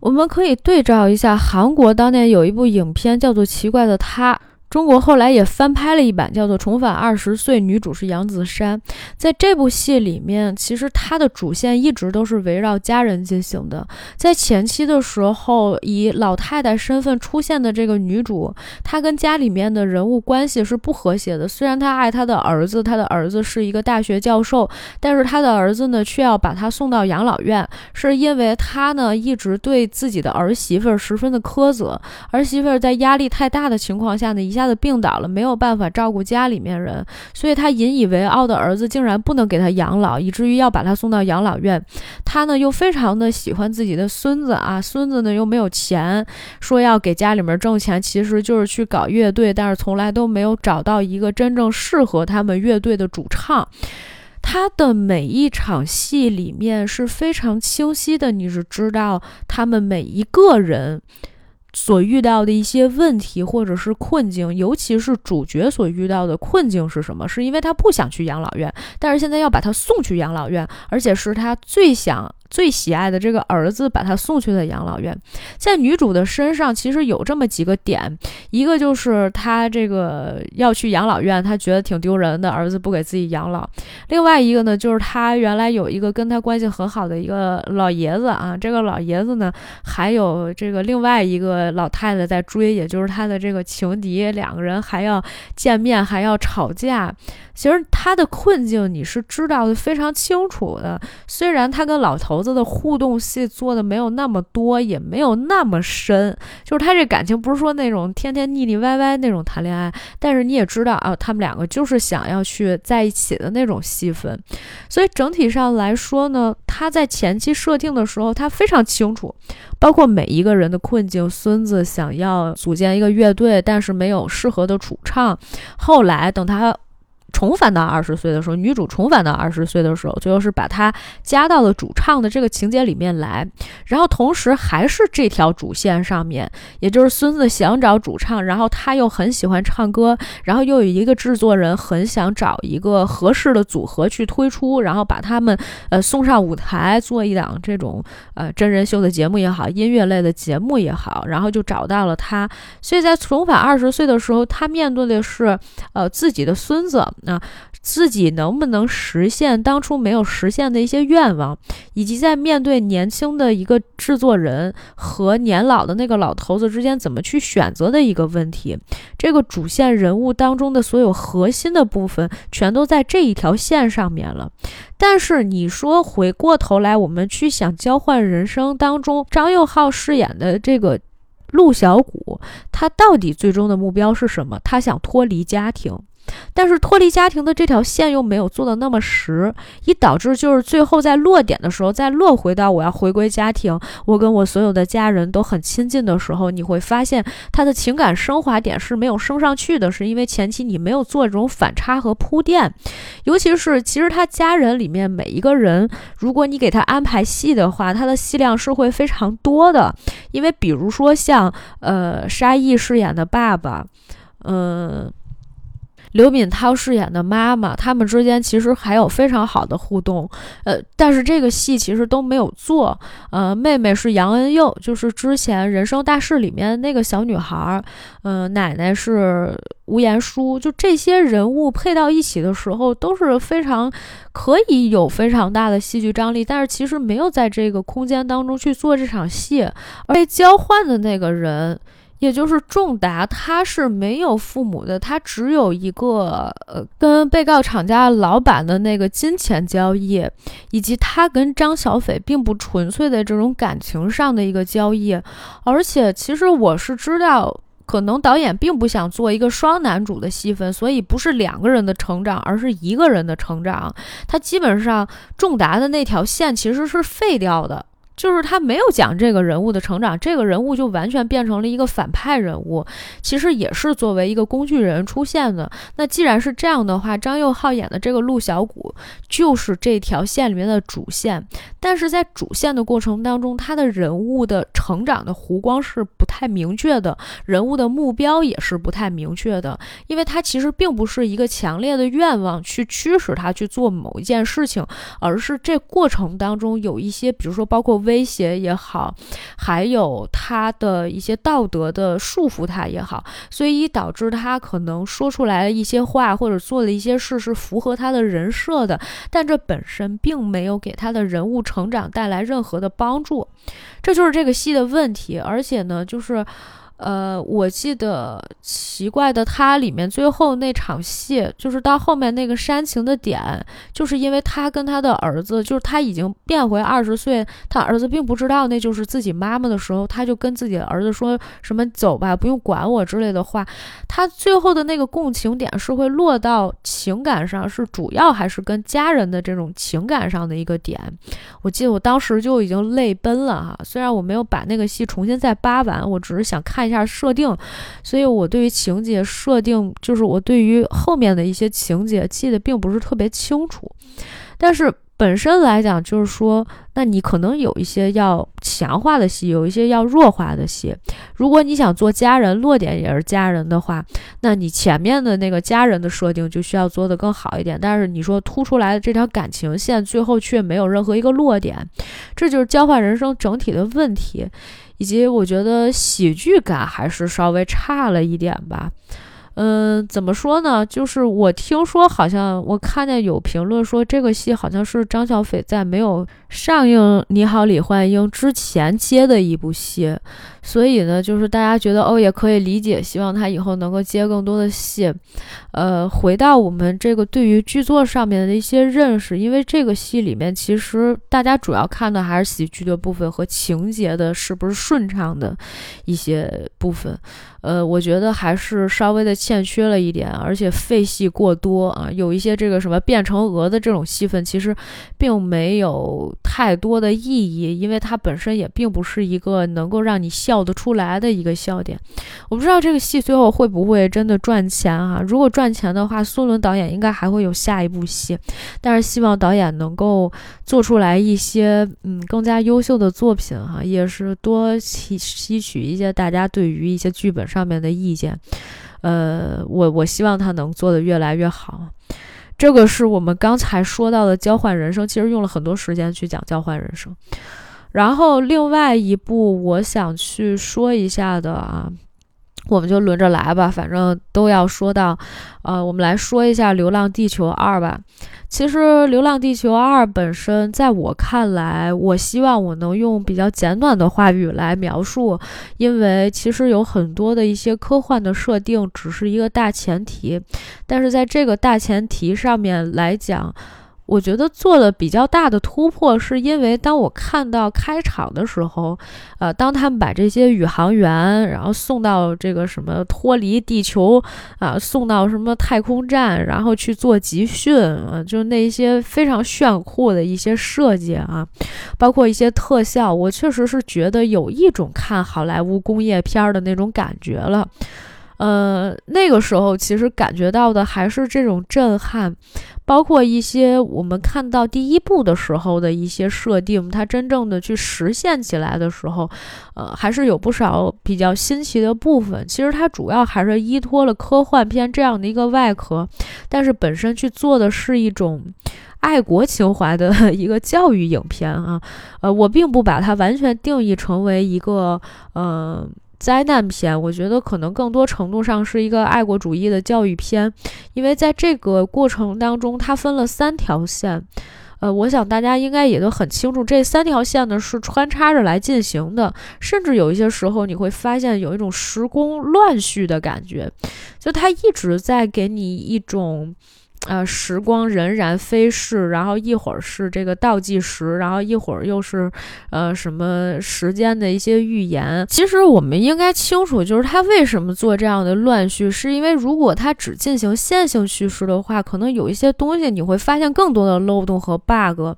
我们可以对照一下韩国当年有一部影片叫做《奇怪的他》。中国后来也翻拍了一版，叫做《重返二十岁》，女主是杨子姗。在这部戏里面，其实她的主线一直都是围绕家人进行的。在前期的时候，以老太太身份出现的这个女主，她跟家里面的人物关系是不和谐的。虽然她爱她的儿子，她的儿子是一个大学教授，但是她的儿子呢，却要把她送到养老院，是因为她呢一直对自己的儿媳妇儿十分的苛责。儿媳妇儿在压力太大的情况下呢，一下的病倒了，没有办法照顾家里面人，所以他引以为傲的儿子竟然不能给他养老，以至于要把他送到养老院。他呢又非常的喜欢自己的孙子啊，孙子呢又没有钱，说要给家里面挣钱，其实就是去搞乐队，但是从来都没有找到一个真正适合他们乐队的主唱。他的每一场戏里面是非常清晰的，你是知道他们每一个人。所遇到的一些问题或者是困境，尤其是主角所遇到的困境是什么？是因为他不想去养老院，但是现在要把他送去养老院，而且是他最想。最喜爱的这个儿子把他送去了养老院，在女主的身上其实有这么几个点，一个就是她这个要去养老院，她觉得挺丢人的，儿子不给自己养老；另外一个呢，就是她原来有一个跟她关系很好的一个老爷子啊，这个老爷子呢还有这个另外一个老太太在追，也就是她的这个情敌，两个人还要见面，还要吵架。其实他的困境你是知道的非常清楚的，虽然他跟老头猴子的互动戏做的没有那么多，也没有那么深，就是他这感情不是说那种天天腻腻歪歪那种谈恋爱，但是你也知道啊，他们两个就是想要去在一起的那种戏份，所以整体上来说呢，他在前期设定的时候，他非常清楚，包括每一个人的困境，孙子想要组建一个乐队，但是没有适合的主唱，后来等他。重返到二十岁的时候，女主重返到二十岁的时候，最后是把她加到了主唱的这个情节里面来，然后同时还是这条主线上面，也就是孙子想找主唱，然后他又很喜欢唱歌，然后又有一个制作人很想找一个合适的组合去推出，然后把他们呃送上舞台做一档这种呃真人秀的节目也好，音乐类的节目也好，然后就找到了他，所以在重返二十岁的时候，他面对的是呃自己的孙子。啊，自己能不能实现当初没有实现的一些愿望，以及在面对年轻的一个制作人和年老的那个老头子之间怎么去选择的一个问题。这个主线人物当中的所有核心的部分，全都在这一条线上面了。但是你说回过头来，我们去想交换人生当中，张佑浩饰演的这个陆小谷，他到底最终的目标是什么？他想脱离家庭。但是脱离家庭的这条线又没有做的那么实，以导致就是最后在落点的时候，再落回到我要回归家庭，我跟我所有的家人都很亲近的时候，你会发现他的情感升华点是没有升上去的，是因为前期你没有做这种反差和铺垫，尤其是其实他家人里面每一个人，如果你给他安排戏的话，他的戏量是会非常多的，因为比如说像呃沙溢饰演的爸爸，嗯。刘敏涛饰演的妈妈，他们之间其实还有非常好的互动，呃，但是这个戏其实都没有做。呃，妹妹是杨恩佑，就是之前《人生大事》里面那个小女孩儿，嗯，奶奶是吴彦姝，就这些人物配到一起的时候都是非常可以有非常大的戏剧张力，但是其实没有在这个空间当中去做这场戏，而被交换的那个人。也就是仲达，他是没有父母的，他只有一个呃，跟被告厂家老板的那个金钱交易，以及他跟张小斐并不纯粹的这种感情上的一个交易。而且，其实我是知道，可能导演并不想做一个双男主的戏份，所以不是两个人的成长，而是一个人的成长。他基本上仲达的那条线其实是废掉的。就是他没有讲这个人物的成长，这个人物就完全变成了一个反派人物，其实也是作为一个工具人出现的。那既然是这样的话，张佑浩演的这个陆小谷就是这条线里面的主线，但是在主线的过程当中，他的人物的成长的弧光是不太明确的，人物的目标也是不太明确的，因为他其实并不是一个强烈的愿望去驱使他去做某一件事情，而是这过程当中有一些，比如说包括。威胁也好，还有他的一些道德的束缚他也好，所以导致他可能说出来一些话或者做的一些事是符合他的人设的，但这本身并没有给他的人物成长带来任何的帮助，这就是这个戏的问题。而且呢，就是。呃，我记得奇怪的，他里面最后那场戏，就是到后面那个煽情的点，就是因为他跟他的儿子，就是他已经变回二十岁，他儿子并不知道那就是自己妈妈的时候，他就跟自己的儿子说什么“走吧，不用管我”之类的话。他最后的那个共情点是会落到情感上，是主要还是跟家人的这种情感上的一个点？我记得我当时就已经泪奔了哈，虽然我没有把那个戏重新再扒完，我只是想看。一下设定，所以我对于情节设定，就是我对于后面的一些情节记得并不是特别清楚，但是本身来讲，就是说，那你可能有一些要强化的戏，有一些要弱化的戏。如果你想做家人，落点也是家人的话，那你前面的那个家人的设定就需要做得更好一点。但是你说突出来的这条感情线，最后却没有任何一个落点，这就是交换人生整体的问题。以及我觉得喜剧感还是稍微差了一点吧。嗯，怎么说呢？就是我听说，好像我看见有评论说，这个戏好像是张小斐在没有上映《你好，李焕英》之前接的一部戏，所以呢，就是大家觉得哦，也可以理解，希望他以后能够接更多的戏。呃，回到我们这个对于剧作上面的一些认识，因为这个戏里面其实大家主要看的还是喜剧的部分和情节的是不是顺畅的一些部分。呃，我觉得还是稍微的欠缺了一点，而且废戏过多啊，有一些这个什么变成鹅的这种戏份，其实并没有太多的意义，因为它本身也并不是一个能够让你笑得出来的一个笑点。我不知道这个戏最后会不会真的赚钱啊？如果赚钱的话，苏伦导演应该还会有下一部戏，但是希望导演能够做出来一些嗯更加优秀的作品哈，也是多吸吸取一些大家对于一些剧本上。上面的意见，呃，我我希望他能做得越来越好。这个是我们刚才说到的交换人生，其实用了很多时间去讲交换人生。然后另外一部我想去说一下的啊，我们就轮着来吧，反正都要说到，呃，我们来说一下《流浪地球二》吧。其实，《流浪地球二》本身，在我看来，我希望我能用比较简短的话语来描述，因为其实有很多的一些科幻的设定只是一个大前提，但是在这个大前提上面来讲。我觉得做了比较大的突破，是因为当我看到开场的时候，呃，当他们把这些宇航员，然后送到这个什么脱离地球啊，送到什么太空站，然后去做集训啊，就那些非常炫酷的一些设计啊，包括一些特效，我确实是觉得有一种看好莱坞工业片儿的那种感觉了。呃，那个时候其实感觉到的还是这种震撼，包括一些我们看到第一部的时候的一些设定，它真正的去实现起来的时候，呃，还是有不少比较新奇的部分。其实它主要还是依托了科幻片这样的一个外壳，但是本身去做的是一种爱国情怀的 *laughs* 一个教育影片啊。呃，我并不把它完全定义成为一个，呃。灾难片，我觉得可能更多程度上是一个爱国主义的教育片，因为在这个过程当中，它分了三条线，呃，我想大家应该也都很清楚，这三条线呢是穿插着来进行的，甚至有一些时候你会发现有一种时空乱序的感觉，就它一直在给你一种。呃，时光荏苒飞逝，然后一会儿是这个倒计时，然后一会儿又是呃什么时间的一些预言。其实我们应该清楚，就是他为什么做这样的乱序，是因为如果他只进行线性叙事的话，可能有一些东西你会发现更多的漏洞和 bug。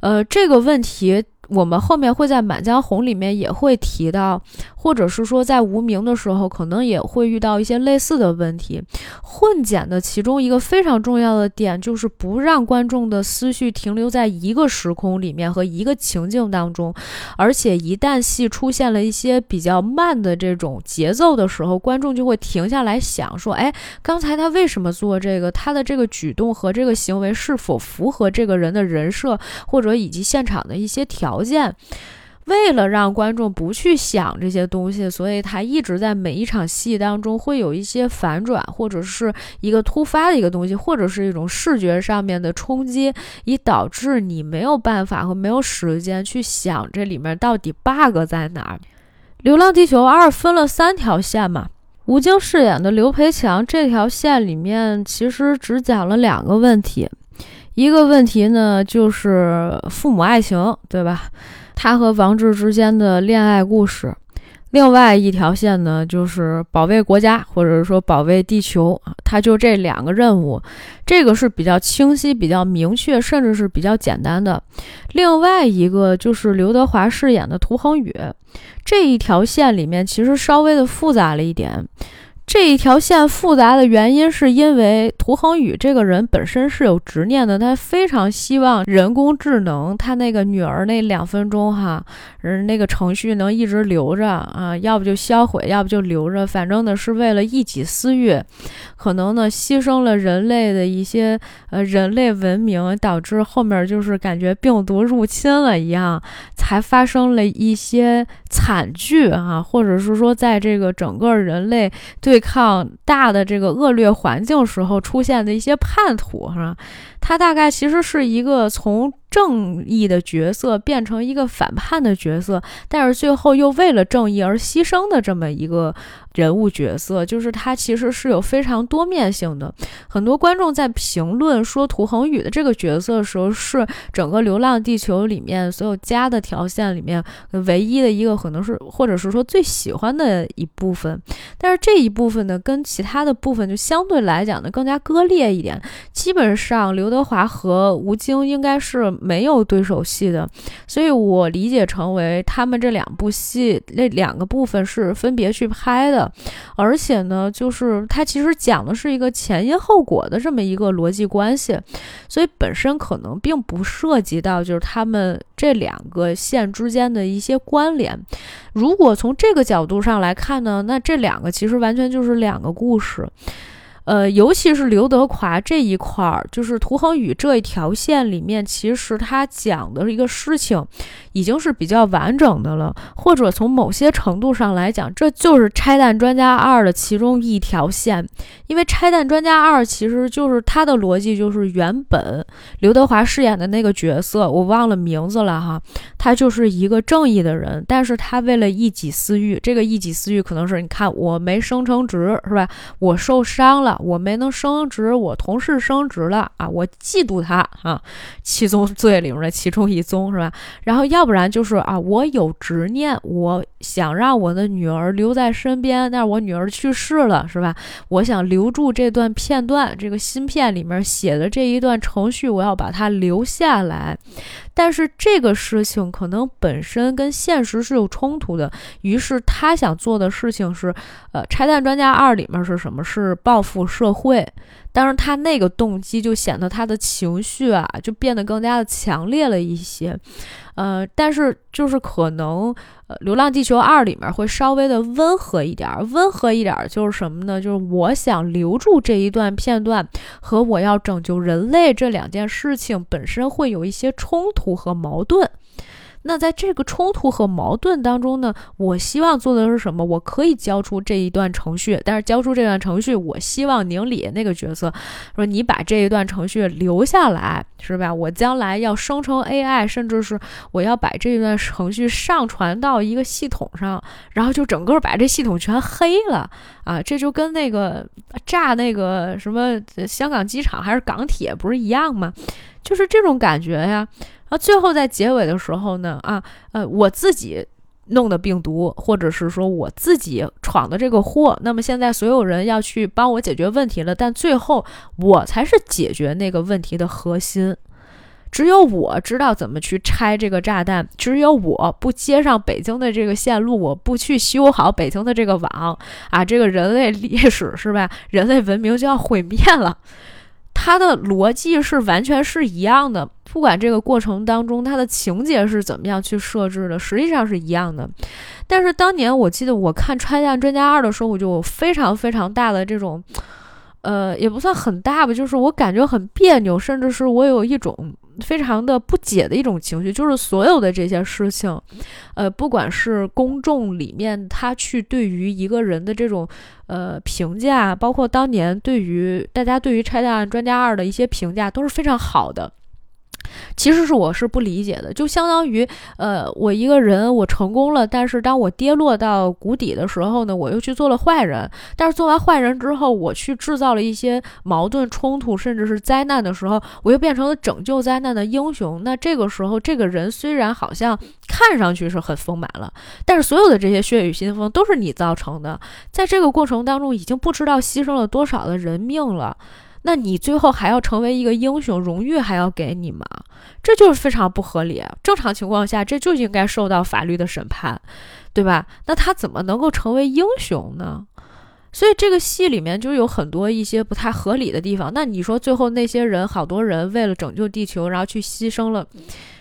呃，这个问题。我们后面会在《满江红》里面也会提到，或者是说在《无名》的时候，可能也会遇到一些类似的问题。混剪的其中一个非常重要的点，就是不让观众的思绪停留在一个时空里面和一个情境当中，而且一旦戏出现了一些比较慢的这种节奏的时候，观众就会停下来想说：“哎，刚才他为什么做这个？他的这个举动和这个行为是否符合这个人的人设，或者以及现场的一些条？”条件，为了让观众不去想这些东西，所以他一直在每一场戏当中会有一些反转，或者是一个突发的一个东西，或者是一种视觉上面的冲击，以导致你没有办法和没有时间去想这里面到底 bug 在哪儿。《流浪地球二》分了三条线嘛，吴京饰演的刘培强这条线里面其实只讲了两个问题。一个问题呢，就是父母爱情，对吧？他和王志之间的恋爱故事。另外一条线呢，就是保卫国家，或者说保卫地球他就这两个任务，这个是比较清晰、比较明确，甚至是比较简单的。另外一个就是刘德华饰演的涂恒宇，这一条线里面其实稍微的复杂了一点。这一条线复杂的原因，是因为涂恒宇这个人本身是有执念的，他非常希望人工智能他那个女儿那两分钟哈，人那个程序能一直留着啊，要不就销毁，要不就留着，反正呢是为了一己私欲，可能呢牺牲了人类的一些呃人类文明，导致后面就是感觉病毒入侵了一样，才发生了一些惨剧啊，或者是说在这个整个人类对。抗大的这个恶劣环境时候出现的一些叛徒，是吧？他大概其实是一个从。正义的角色变成一个反叛的角色，但是最后又为了正义而牺牲的这么一个人物角色，就是他其实是有非常多面性的。很多观众在评论说涂恒宇的这个角色的时候，是整个《流浪地球》里面所有加的条线里面唯一的一个，可能是或者是说最喜欢的一部分。但是这一部分呢，跟其他的部分就相对来讲呢更加割裂一点。基本上刘德华和吴京应该是。没有对手戏的，所以我理解成为他们这两部戏那两个部分是分别去拍的，而且呢，就是它其实讲的是一个前因后果的这么一个逻辑关系，所以本身可能并不涉及到就是他们这两个线之间的一些关联。如果从这个角度上来看呢，那这两个其实完全就是两个故事。呃，尤其是刘德华这一块儿，就是涂恒宇这一条线里面，其实他讲的一个事情，已经是比较完整的了。或者从某些程度上来讲，这就是《拆弹专家二》的其中一条线。因为《拆弹专家二》其实就是他的逻辑，就是原本刘德华饰演的那个角色，我忘了名字了哈，他就是一个正义的人，但是他为了一己私欲，这个一己私欲可能是你看我没升成职是吧？我受伤了。我没能升职，我同事升职了啊！我嫉妒他啊！七宗罪里面的其中一宗是吧？然后要不然就是啊，我有执念，我想让我的女儿留在身边，但是我女儿去世了是吧？我想留住这段片段，这个芯片里面写的这一段程序，我要把它留下来。但是这个事情可能本身跟现实是有冲突的，于是他想做的事情是，呃，《拆弹专家二》里面是什么？是报复社会。但是他那个动机就显得他的情绪啊，就变得更加的强烈了一些。呃，但是就是可能，呃，《流浪地球二》里面会稍微的温和一点，温和一点就是什么呢？就是我想留住这一段片段和我要拯救人类这两件事情本身会有一些冲突和矛盾。那在这个冲突和矛盾当中呢，我希望做的是什么？我可以交出这一段程序，但是交出这段程序，我希望宁理那个角色说你把这一段程序留下来，是吧？我将来要生成 AI，甚至是我要把这一段程序上传到一个系统上，然后就整个把这系统全黑了啊！这就跟那个炸那个什么香港机场还是港铁不是一样吗？就是这种感觉呀。啊最后在结尾的时候呢，啊，呃，我自己弄的病毒，或者是说我自己闯的这个祸，那么现在所有人要去帮我解决问题了，但最后我才是解决那个问题的核心，只有我知道怎么去拆这个炸弹，只有我不接上北京的这个线路，我不去修好北京的这个网，啊，这个人类历史是吧？人类文明就要毁灭了。它的逻辑是完全是一样的，不管这个过程当中它的情节是怎么样去设置的，实际上是一样的。但是当年我记得我看《拆弹专家二》的时候，我就有非常非常大的这种，呃，也不算很大吧，就是我感觉很别扭，甚至是我有一种。非常的不解的一种情绪，就是所有的这些事情，呃，不管是公众里面他去对于一个人的这种呃评价，包括当年对于大家对于《拆弹专家二》的一些评价，都是非常好的。其实是我是不理解的，就相当于，呃，我一个人我成功了，但是当我跌落到谷底的时候呢，我又去做了坏人，但是做完坏人之后，我去制造了一些矛盾冲突，甚至是灾难的时候，我又变成了拯救灾难的英雄。那这个时候，这个人虽然好像看上去是很丰满了，但是所有的这些血雨腥风都是你造成的，在这个过程当中，已经不知道牺牲了多少的人命了。那你最后还要成为一个英雄，荣誉还要给你吗？这就是非常不合理。正常情况下，这就应该受到法律的审判，对吧？那他怎么能够成为英雄呢？所以这个戏里面就有很多一些不太合理的地方。那你说最后那些人，好多人为了拯救地球，然后去牺牲了，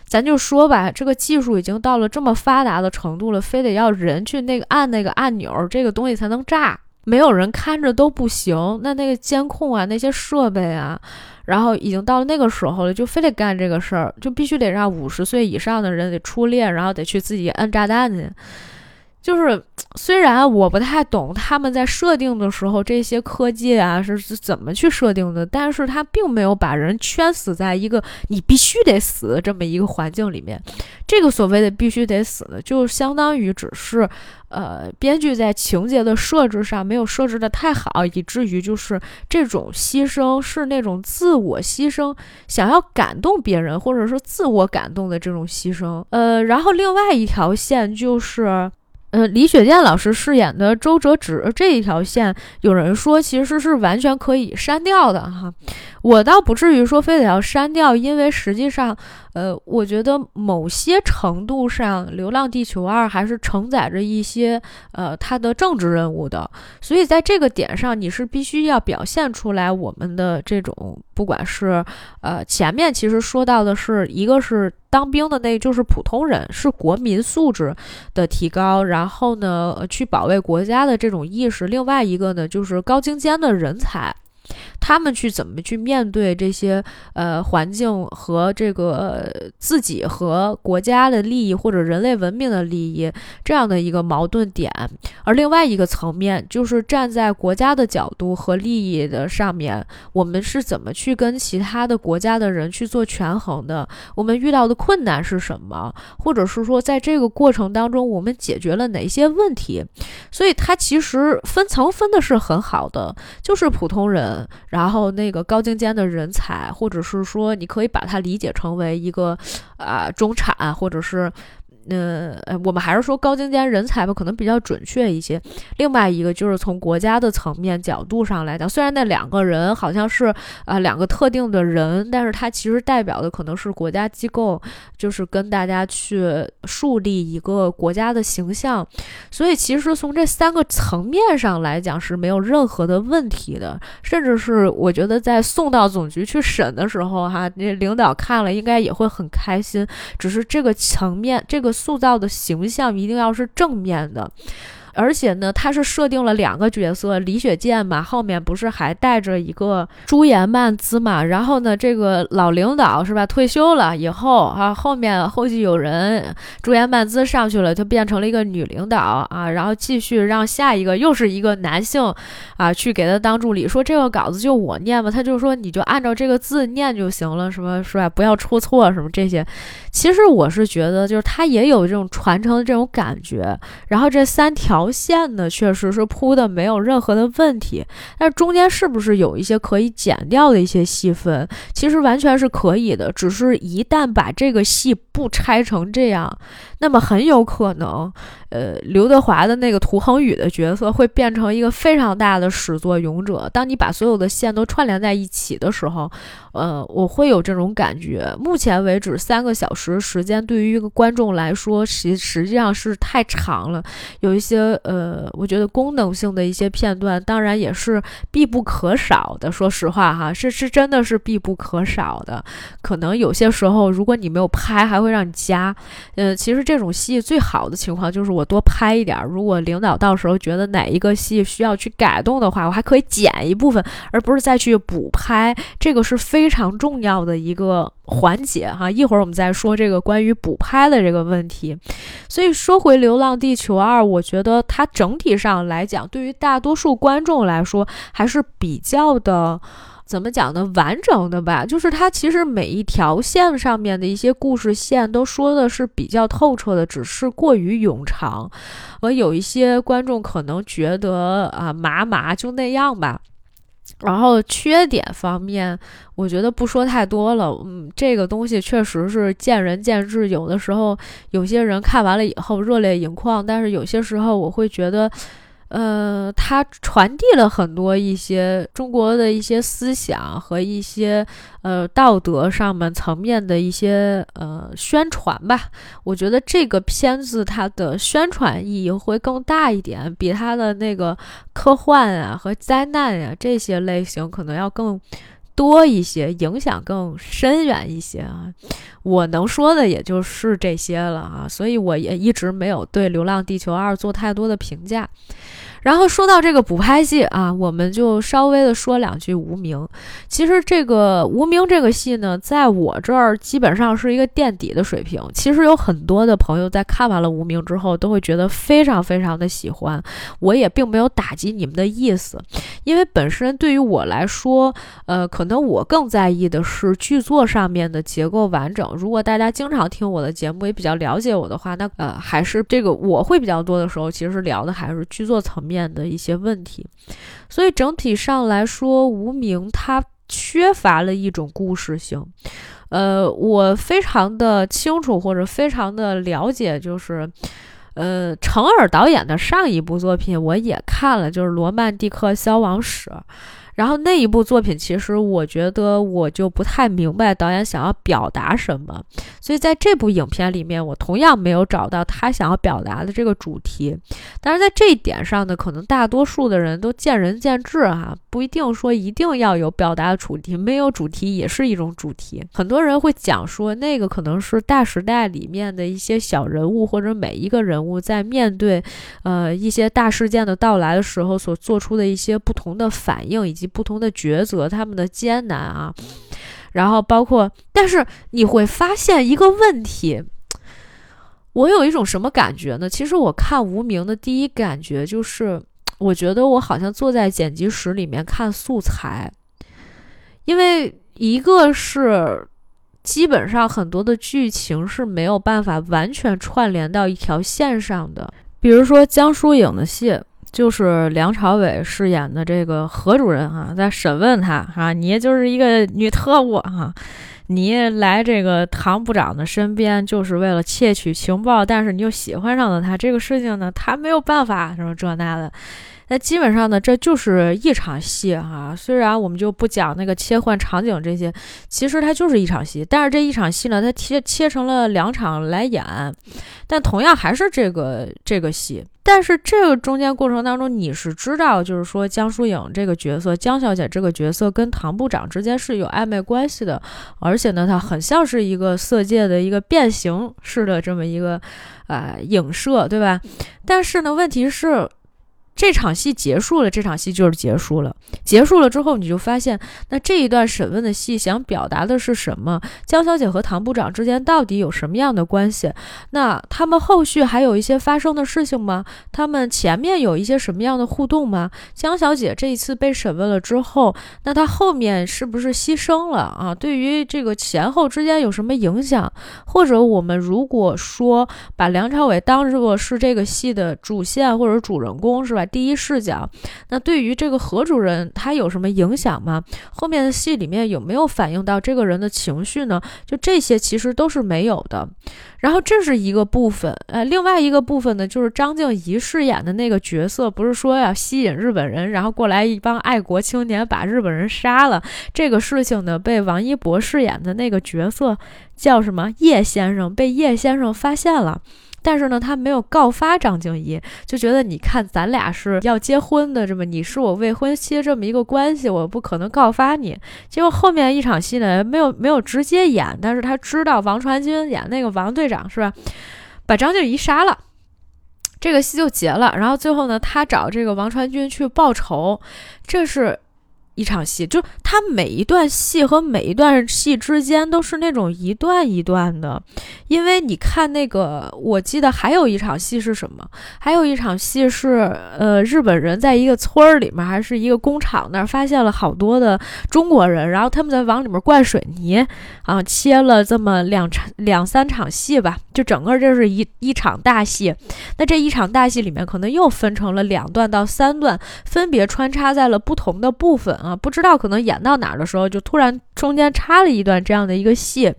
咱就说吧，这个技术已经到了这么发达的程度了，非得要人去那个按那个按钮，这个东西才能炸。没有人看着都不行，那那个监控啊，那些设备啊，然后已经到了那个时候了，就非得干这个事儿，就必须得让五十岁以上的人得出列，然后得去自己摁炸弹去。就是虽然我不太懂他们在设定的时候这些科技啊是是怎么去设定的，但是他并没有把人圈死在一个你必须得死的这么一个环境里面。这个所谓的必须得死的，就相当于只是，呃，编剧在情节的设置上没有设置的太好，以至于就是这种牺牲是那种自我牺牲，想要感动别人或者是自我感动的这种牺牲。呃，然后另外一条线就是。呃，李雪健老师饰演的周哲直这一条线，有人说其实是完全可以删掉的哈。我倒不至于说非得要删掉，因为实际上，呃，我觉得某些程度上，《流浪地球二》还是承载着一些呃它的政治任务的。所以在这个点上，你是必须要表现出来我们的这种，不管是呃前面其实说到的是一个是当兵的那就是普通人，是国民素质的提高，然后呢去保卫国家的这种意识；另外一个呢就是高精尖的人才。他们去怎么去面对这些呃环境和这个自己和国家的利益或者人类文明的利益这样的一个矛盾点。而另外一个层面就是站在国家的角度和利益的上面，我们是怎么去跟其他的国家的人去做权衡的？我们遇到的困难是什么？或者是说在这个过程当中，我们解决了哪些问题？所以它其实分层分的是很好的，就是普通人，然后那个高精尖的人才，或者是说你可以把它理解成为一个啊中产，或者是。呃，我们还是说高精尖人才吧，可能比较准确一些。另外一个就是从国家的层面角度上来讲，虽然那两个人好像是啊两个特定的人，但是他其实代表的可能是国家机构，就是跟大家去树立一个国家的形象。所以其实从这三个层面上来讲是没有任何的问题的，甚至是我觉得在送到总局去审的时候，哈，那领导看了应该也会很开心。只是这个层面，这个。塑造的形象一定要是正面的。而且呢，他是设定了两个角色，李雪健嘛，后面不是还带着一个朱颜曼姿嘛？然后呢，这个老领导是吧？退休了以后啊，后面后继有人，朱颜曼姿上去了，就变成了一个女领导啊，然后继续让下一个又是一个男性啊，去给他当助理，说这个稿子就我念吧，他就说你就按照这个字念就行了，什么是吧？不要出错什么这些。其实我是觉得，就是他也有这种传承的这种感觉。然后这三条。条线呢，确实是铺的没有任何的问题，但中间是不是有一些可以剪掉的一些戏份？其实完全是可以的，只是一旦把这个戏不拆成这样，那么很有可能。呃，刘德华的那个涂恒宇的角色会变成一个非常大的始作俑者。当你把所有的线都串联在一起的时候，呃，我会有这种感觉。目前为止，三个小时时间对于一个观众来说，实实际上是太长了。有一些呃，我觉得功能性的一些片段，当然也是必不可少的。说实话哈，是是真的是必不可少的。可能有些时候，如果你没有拍，还会让你加。呃，其实这种戏最好的情况就是我。我多拍一点，如果领导到时候觉得哪一个戏需要去改动的话，我还可以剪一部分，而不是再去补拍。这个是非常重要的一个环节哈。一会儿我们再说这个关于补拍的这个问题。所以说回《流浪地球二》，我觉得它整体上来讲，对于大多数观众来说还是比较的。怎么讲呢？完整的吧，就是它其实每一条线上面的一些故事线都说的是比较透彻的，只是过于冗长，而有一些观众可能觉得啊麻麻就那样吧。然后缺点方面，我觉得不说太多了。嗯，这个东西确实是见仁见智，有的时候有些人看完了以后热泪盈眶，但是有些时候我会觉得。呃，它传递了很多一些中国的一些思想和一些呃道德上面层面的一些呃宣传吧。我觉得这个片子它的宣传意义会更大一点，比它的那个科幻啊和灾难呀这些类型可能要更多一些，影响更深远一些啊。我能说的也就是这些了啊，所以我也一直没有对《流浪地球二》做太多的评价。然后说到这个补拍戏啊，我们就稍微的说两句《无名》。其实这个《无名》这个戏呢，在我这儿基本上是一个垫底的水平。其实有很多的朋友在看完了《无名》之后，都会觉得非常非常的喜欢。我也并没有打击你们的意思，因为本身对于我来说，呃，可能我更在意的是剧作上面的结构完整。如果大家经常听我的节目，也比较了解我的话，那呃，还是这个我会比较多的时候，其实聊的还是剧作层面。面的一些问题，所以整体上来说，无名它缺乏了一种故事性。呃，我非常的清楚或者非常的了解，就是呃，程耳导演的上一部作品我也看了，就是《罗曼蒂克消亡史》。然后那一部作品，其实我觉得我就不太明白导演想要表达什么，所以在这部影片里面，我同样没有找到他想要表达的这个主题。但是在这一点上呢，可能大多数的人都见仁见智哈，不一定说一定要有表达的主题，没有主题也是一种主题。很多人会讲说，那个可能是大时代里面的一些小人物或者每一个人物在面对呃一些大事件的到来的时候所做出的一些不同的反应以及。及不同的抉择，他们的艰难啊。然后包括，但是你会发现一个问题，我有一种什么感觉呢？其实我看《无名》的第一感觉就是，我觉得我好像坐在剪辑室里面看素材，因为一个是基本上很多的剧情是没有办法完全串联到一条线上的，比如说江疏影的戏。就是梁朝伟饰演的这个何主任啊，在审问他啊，你就是一个女特务啊，你来这个唐部长的身边就是为了窃取情报，但是你又喜欢上了他，这个事情呢，他没有办法什么这那的。那基本上呢，这就是一场戏哈。虽然我们就不讲那个切换场景这些，其实它就是一场戏。但是这一场戏呢，它切切成了两场来演，但同样还是这个这个戏。但是这个中间过程当中，你是知道，就是说江疏影这个角色，江小姐这个角色跟唐部长之间是有暧昧关系的，而且呢，它很像是一个色戒的一个变形式的这么一个啊影射，对吧？但是呢，问题是。这场戏结束了，这场戏就是结束了。结束了之后，你就发现，那这一段审问的戏想表达的是什么？江小姐和唐部长之间到底有什么样的关系？那他们后续还有一些发生的事情吗？他们前面有一些什么样的互动吗？江小姐这一次被审问了之后，那她后面是不是牺牲了啊？对于这个前后之间有什么影响？或者我们如果说把梁朝伟当做是这个戏的主线或者主人公，是吧？第一视角，那对于这个何主任他有什么影响吗？后面的戏里面有没有反映到这个人的情绪呢？就这些其实都是没有的。然后这是一个部分，呃，另外一个部分呢，就是张静怡饰演的那个角色，不是说要吸引日本人，然后过来一帮爱国青年把日本人杀了这个事情呢？被王一博饰演的那个角色叫什么？叶先生被叶先生发现了。但是呢，他没有告发张静怡，就觉得你看咱俩是要结婚的，这么你是我未婚妻这么一个关系，我不可能告发你。结果后面一场戏呢，没有没有直接演，但是他知道王传君演那个王队长是吧，把张静怡杀了，这个戏就结了。然后最后呢，他找这个王传君去报仇，这是。一场戏，就他每一段戏和每一段戏之间都是那种一段一段的，因为你看那个，我记得还有一场戏是什么？还有一场戏是，呃，日本人在一个村儿里面，还是一个工厂那儿发现了好多的中国人，然后他们在往里面灌水泥，啊，切了这么两场两三场戏吧，就整个这是一一场大戏。那这一场大戏里面，可能又分成了两段到三段，分别穿插在了不同的部分啊。不知道可能演到哪儿的时候，就突然中间插了一段这样的一个戏，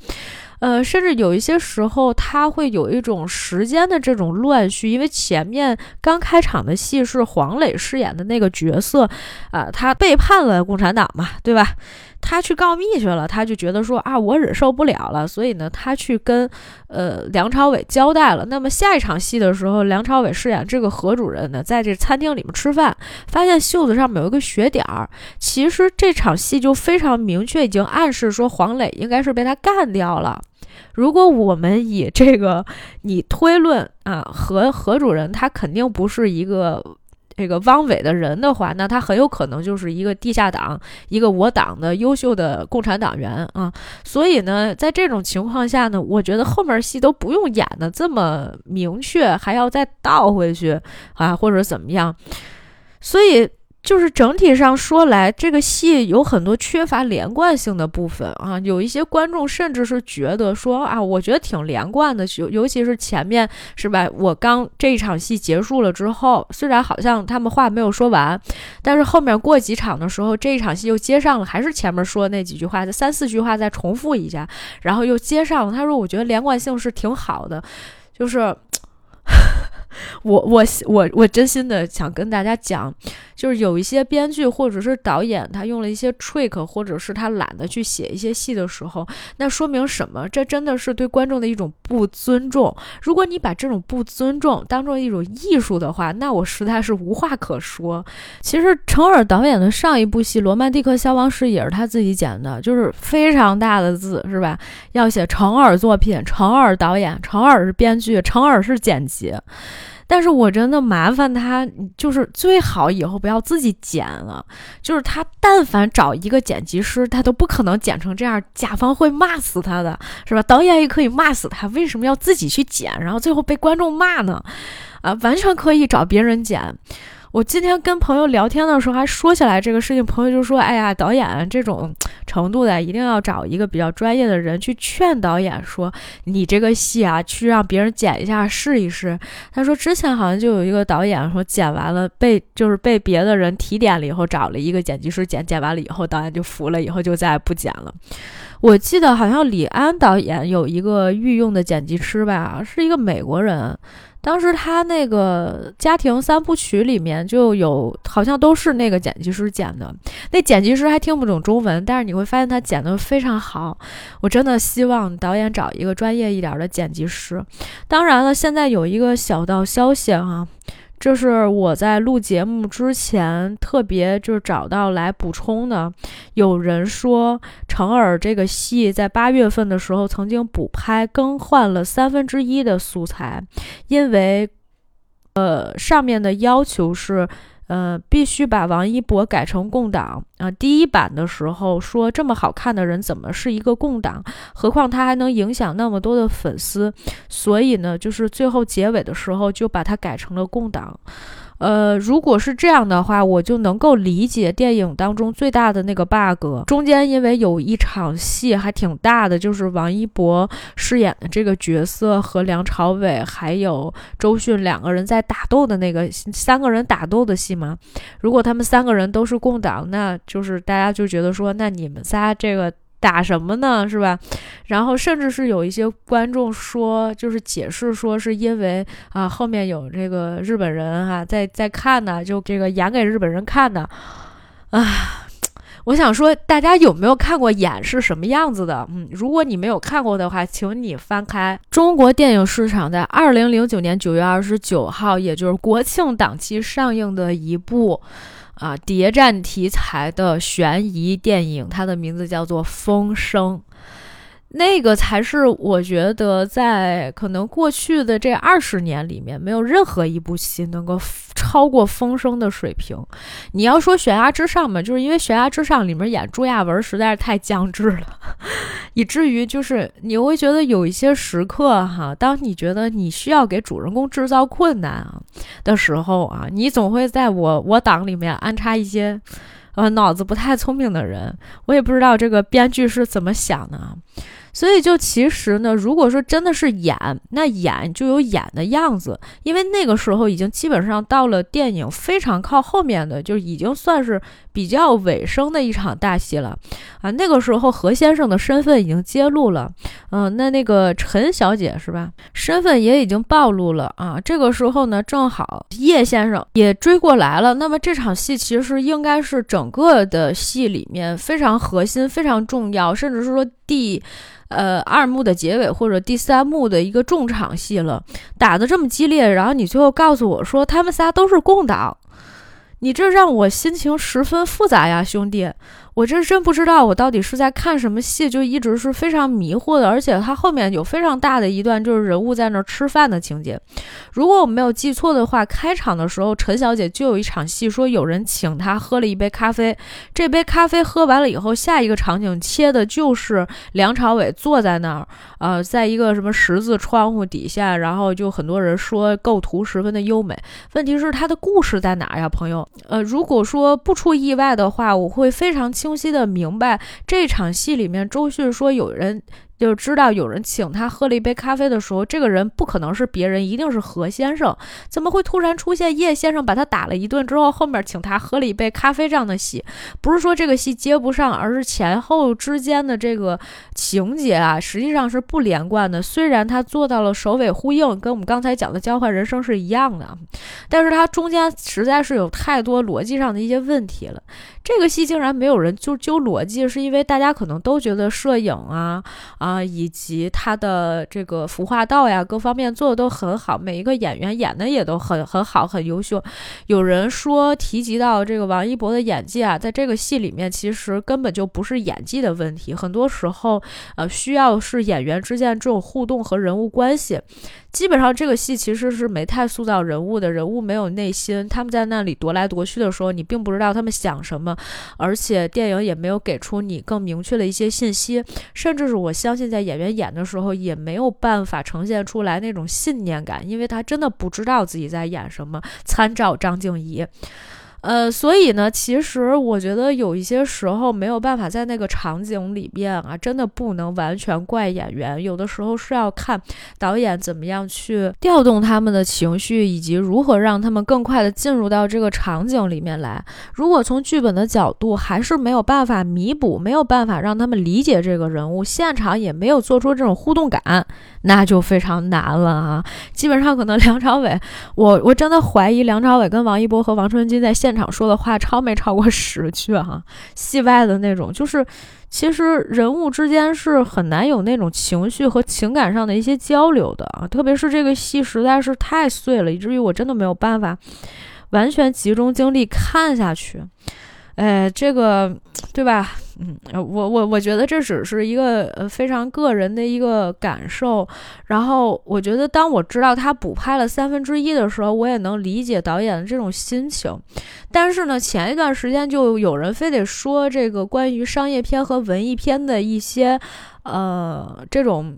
呃，甚至有一些时候他会有一种时间的这种乱序，因为前面刚开场的戏是黄磊饰演的那个角色，啊，他背叛了共产党嘛，对吧？他去告密去了，他就觉得说啊，我忍受不了了，所以呢，他去跟呃梁朝伟交代了。那么下一场戏的时候，梁朝伟饰演这个何主任呢，在这餐厅里面吃饭，发现袖子上面有一个血点儿。其实这场戏就非常明确，已经暗示说黄磊应该是被他干掉了。如果我们以这个你推论啊，何何主任他肯定不是一个。这个汪伪的人的话，那他很有可能就是一个地下党，一个我党的优秀的共产党员啊。所以呢，在这种情况下呢，我觉得后面戏都不用演的这么明确，还要再倒回去啊，或者怎么样。所以。就是整体上说来，这个戏有很多缺乏连贯性的部分啊，有一些观众甚至是觉得说啊，我觉得挺连贯的，尤尤其是前面是吧？我刚这一场戏结束了之后，虽然好像他们话没有说完，但是后面过几场的时候，这一场戏又接上了，还是前面说的那几句话，三四句话再重复一下，然后又接上了。他说，我觉得连贯性是挺好的，就是。*laughs* 我我我我真心的想跟大家讲，就是有一些编剧或者是导演，他用了一些 trick，或者是他懒得去写一些戏的时候，那说明什么？这真的是对观众的一种不尊重。如果你把这种不尊重当做一种艺术的话，那我实在是无话可说。其实程耳导演的上一部戏《罗曼蒂克消亡史》也是他自己剪的，就是非常大的字，是吧？要写程耳作品，程耳导演，程耳是编剧，程耳是剪辑。但是我真的麻烦他，就是最好以后不要自己剪了。就是他但凡找一个剪辑师，他都不可能剪成这样，甲方会骂死他的，是吧？导演也可以骂死他，为什么要自己去剪，然后最后被观众骂呢？啊，完全可以找别人剪。我今天跟朋友聊天的时候还说起来这个事情，朋友就说：“哎呀，导演这种程度的，一定要找一个比较专业的人去劝导演，说你这个戏啊，去让别人剪一下试一试。”他说之前好像就有一个导演说剪完了被就是被别的人提点了以后，找了一个剪辑师剪，剪完了以后导演就服了，以后就再也不剪了。我记得好像李安导演有一个御用的剪辑师吧，是一个美国人。当时他那个家庭三部曲里面就有，好像都是那个剪辑师剪的。那剪辑师还听不懂中文，但是你会发现他剪的非常好。我真的希望导演找一个专业一点的剪辑师。当然了，现在有一个小道消息哈。这是我在录节目之前特别就是找到来补充的。有人说，成尔这个戏在八月份的时候曾经补拍，更换了三分之一的素材，因为，呃，上面的要求是。呃，必须把王一博改成共党啊！第一版的时候说这么好看的人怎么是一个共党？何况他还能影响那么多的粉丝，所以呢，就是最后结尾的时候就把他改成了共党。呃，如果是这样的话，我就能够理解电影当中最大的那个 bug。中间因为有一场戏还挺大的，就是王一博饰演的这个角色和梁朝伟还有周迅两个人在打斗的那个三个人打斗的戏嘛。如果他们三个人都是共党，那就是大家就觉得说，那你们仨这个。打什么呢？是吧？然后甚至是有一些观众说，就是解释说，是因为啊后面有这个日本人哈在在看呢，就这个演给日本人看的。啊，我想说，大家有没有看过演是什么样子的？嗯，如果你没有看过的话，请你翻开中国电影市场在二零零九年九月二十九号，也就是国庆档期上映的一部。啊，谍战题材的悬疑电影，它的名字叫做《风声》。那个才是我觉得在可能过去的这二十年里面，没有任何一部戏能够超过《风声》的水平。你要说悬崖之上嘛，就是因为悬崖之上里面演朱亚文实在是太将至了，*laughs* 以至于就是你会觉得有一些时刻哈，当你觉得你需要给主人公制造困难啊的时候啊，你总会在我我党里面安插一些呃脑子不太聪明的人，我也不知道这个编剧是怎么想的啊。所以，就其实呢，如果说真的是演，那演就有演的样子，因为那个时候已经基本上到了电影非常靠后面的，就已经算是比较尾声的一场大戏了啊。那个时候何先生的身份已经揭露了，嗯，那那个陈小姐是吧，身份也已经暴露了啊。这个时候呢，正好叶先生也追过来了。那么这场戏其实应该是整个的戏里面非常核心、非常重要，甚至是说第。呃，二幕的结尾或者第三幕的一个重场戏了，打的这么激烈，然后你最后告诉我说他们仨都是共党，你这让我心情十分复杂呀，兄弟。我这真不知道我到底是在看什么戏，就一直是非常迷惑的。而且它后面有非常大的一段，就是人物在那儿吃饭的情节。如果我没有记错的话，开场的时候陈小姐就有一场戏，说有人请她喝了一杯咖啡。这杯咖啡喝完了以后，下一个场景切的就是梁朝伟坐在那儿，呃，在一个什么十字窗户底下，然后就很多人说构图十分的优美。问题是他的故事在哪呀，朋友？呃，如果说不出意外的话，我会非常。清晰的明白，这场戏里面，周迅说有人。就知道有人请他喝了一杯咖啡的时候，这个人不可能是别人，一定是何先生。怎么会突然出现叶先生把他打了一顿之后，后面请他喝了一杯咖啡这样的戏？不是说这个戏接不上，而是前后之间的这个情节啊，实际上是不连贯的。虽然他做到了首尾呼应，跟我们刚才讲的交换人生是一样的，但是他中间实在是有太多逻辑上的一些问题了。这个戏竟然没有人就揪逻辑，是因为大家可能都觉得摄影啊啊。以及他的这个服化道呀，各方面做的都很好，每一个演员演的也都很很好，很优秀。有人说提及到这个王一博的演技啊，在这个戏里面其实根本就不是演技的问题，很多时候呃需要是演员之间这种互动和人物关系。基本上这个戏其实是没太塑造人物的，人物没有内心，他们在那里踱来踱去的时候，你并不知道他们想什么，而且电影也没有给出你更明确的一些信息，甚至是我相信在演员演的时候也没有办法呈现出来那种信念感，因为他真的不知道自己在演什么。参照张静怡。呃，所以呢，其实我觉得有一些时候没有办法在那个场景里边啊，真的不能完全怪演员，有的时候是要看导演怎么样去调动他们的情绪，以及如何让他们更快的进入到这个场景里面来。如果从剧本的角度还是没有办法弥补，没有办法让他们理解这个人物，现场也没有做出这种互动感，那就非常难了啊！基本上可能梁朝伟，我我真的怀疑梁朝伟跟王一博和王传君在现。现场说的话超没超过十句哈，戏外的那种，就是其实人物之间是很难有那种情绪和情感上的一些交流的啊，特别是这个戏实在是太碎了，以至于我真的没有办法完全集中精力看下去。哎，这个对吧？嗯，我我我觉得这只是一个呃非常个人的一个感受。然后我觉得，当我知道他补拍了三分之一的时候，我也能理解导演的这种心情。但是呢，前一段时间就有人非得说这个关于商业片和文艺片的一些呃这种。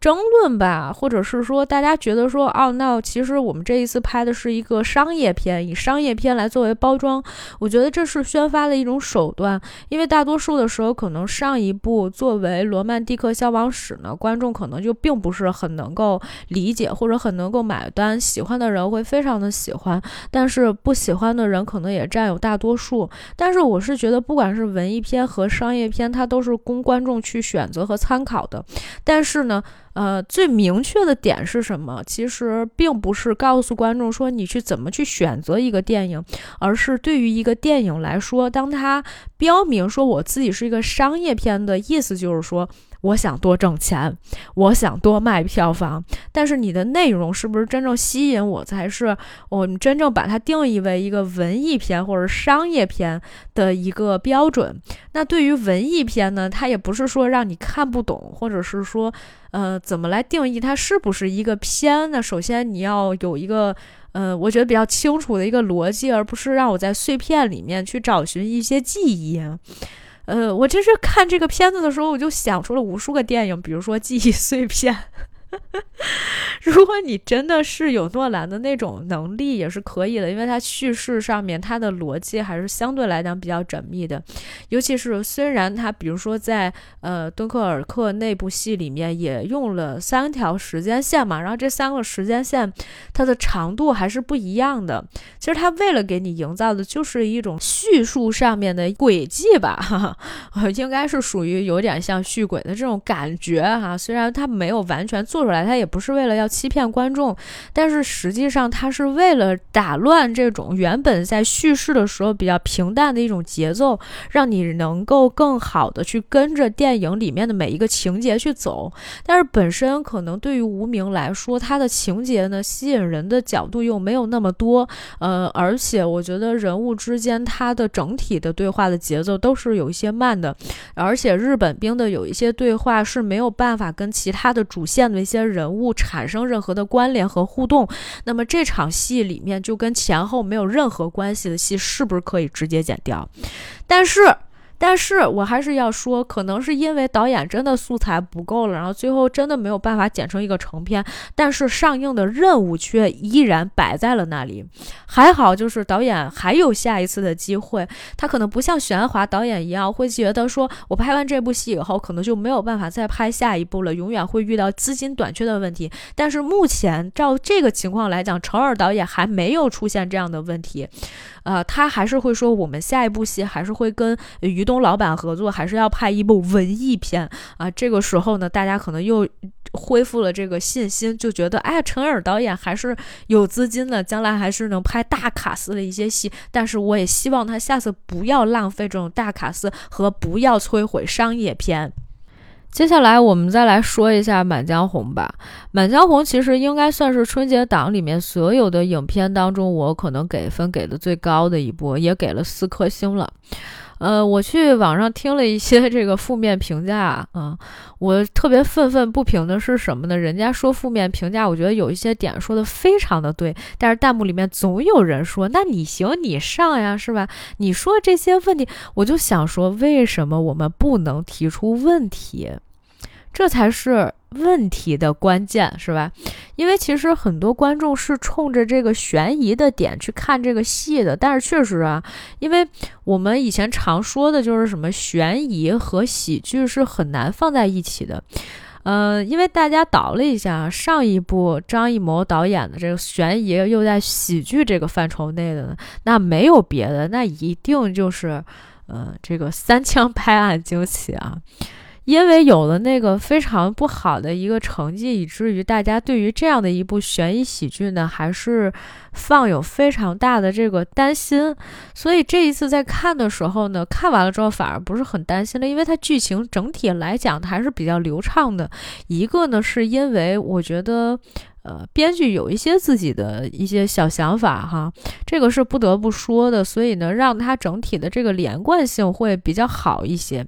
争论吧，或者是说大家觉得说，哦，那其实我们这一次拍的是一个商业片，以商业片来作为包装，我觉得这是宣发的一种手段。因为大多数的时候，可能上一部作为《罗曼蒂克消亡史》呢，观众可能就并不是很能够理解，或者很能够买单。喜欢的人会非常的喜欢，但是不喜欢的人可能也占有大多数。但是我是觉得，不管是文艺片和商业片，它都是供观众去选择和参考的。但是呢。呃，最明确的点是什么？其实并不是告诉观众说你去怎么去选择一个电影，而是对于一个电影来说，当它标明说我自己是一个商业片的意思，就是说。我想多挣钱，我想多卖票房，但是你的内容是不是真正吸引我，才是我们真正把它定义为一个文艺片或者商业片的一个标准。那对于文艺片呢，它也不是说让你看不懂，或者是说，呃，怎么来定义它是不是一个片呢？首先你要有一个，呃，我觉得比较清楚的一个逻辑，而不是让我在碎片里面去找寻一些记忆。呃，我真是看这个片子的时候，我就想出了无数个电影，比如说《记忆碎片》。*laughs* 如果你真的是有诺兰的那种能力，也是可以的，因为他叙事上面他的逻辑还是相对来讲比较缜密的。尤其是虽然他，比如说在呃敦刻尔克那部戏里面也用了三条时间线嘛，然后这三个时间线它的长度还是不一样的。其实它为了给你营造的就是一种叙述上面的轨迹吧，哈哈，应该是属于有点像续轨的这种感觉哈。虽然它没有完全做。做出来，他也不是为了要欺骗观众，但是实际上他是为了打乱这种原本在叙事的时候比较平淡的一种节奏，让你能够更好的去跟着电影里面的每一个情节去走。但是本身可能对于无名来说，他的情节呢吸引人的角度又没有那么多，呃，而且我觉得人物之间他的整体的对话的节奏都是有一些慢的，而且日本兵的有一些对话是没有办法跟其他的主线的。些人物产生任何的关联和互动，那么这场戏里面就跟前后没有任何关系的戏，是不是可以直接剪掉？但是。但是我还是要说，可能是因为导演真的素材不够了，然后最后真的没有办法剪成一个成片。但是上映的任务却依然摆在了那里。还好，就是导演还有下一次的机会。他可能不像许鞍华导演一样，会觉得说我拍完这部戏以后，可能就没有办法再拍下一部了，永远会遇到资金短缺的问题。但是目前照这个情况来讲，程耳导演还没有出现这样的问题。呃，他还是会说，我们下一部戏还是会跟于东老板合作，还是要拍一部文艺片啊。这个时候呢，大家可能又恢复了这个信心，就觉得，哎，陈尔导演还是有资金的，将来还是能拍大卡司的一些戏。但是我也希望他下次不要浪费这种大卡司和不要摧毁商业片。接下来我们再来说一下《满江红》吧，《满江红》其实应该算是春节档里面所有的影片当中，我可能给分给的最高的一部，也给了四颗星了。呃，我去网上听了一些这个负面评价啊，我特别愤愤不平的是什么呢？人家说负面评价，我觉得有一些点说的非常的对，但是弹幕里面总有人说，那你行你上呀，是吧？你说这些问题，我就想说，为什么我们不能提出问题？这才是问题的关键，是吧？因为其实很多观众是冲着这个悬疑的点去看这个戏的，但是确实啊，因为我们以前常说的就是什么悬疑和喜剧是很难放在一起的，嗯，因为大家倒了一下，上一部张艺谋导演的这个悬疑又在喜剧这个范畴内的呢，那没有别的，那一定就是，呃，这个三枪拍案惊奇啊。因为有了那个非常不好的一个成绩，以至于大家对于这样的一部悬疑喜剧呢，还是放有非常大的这个担心。所以这一次在看的时候呢，看完了之后反而不是很担心了，因为它剧情整体来讲还是比较流畅的。一个呢，是因为我觉得。呃，编剧有一些自己的一些小想法哈，这个是不得不说的，所以呢，让它整体的这个连贯性会比较好一些。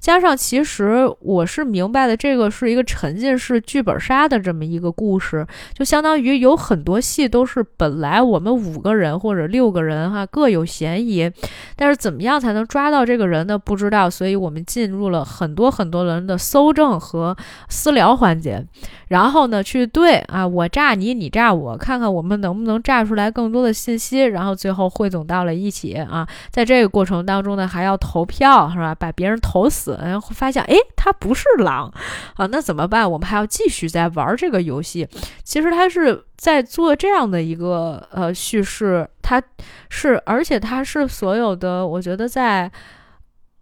加上，其实我是明白的，这个是一个沉浸式剧本杀的这么一个故事，就相当于有很多戏都是本来我们五个人或者六个人哈各有嫌疑，但是怎么样才能抓到这个人呢？不知道，所以我们进入了很多很多人的搜证和私聊环节，然后呢，去对啊。我炸你，你炸我，看看我们能不能炸出来更多的信息，然后最后汇总到了一起啊！在这个过程当中呢，还要投票，是吧？把别人投死，然后发现，哎，他不是狼啊，那怎么办？我们还要继续在玩这个游戏。其实他是在做这样的一个呃叙事，他是，而且他是所有的，我觉得在。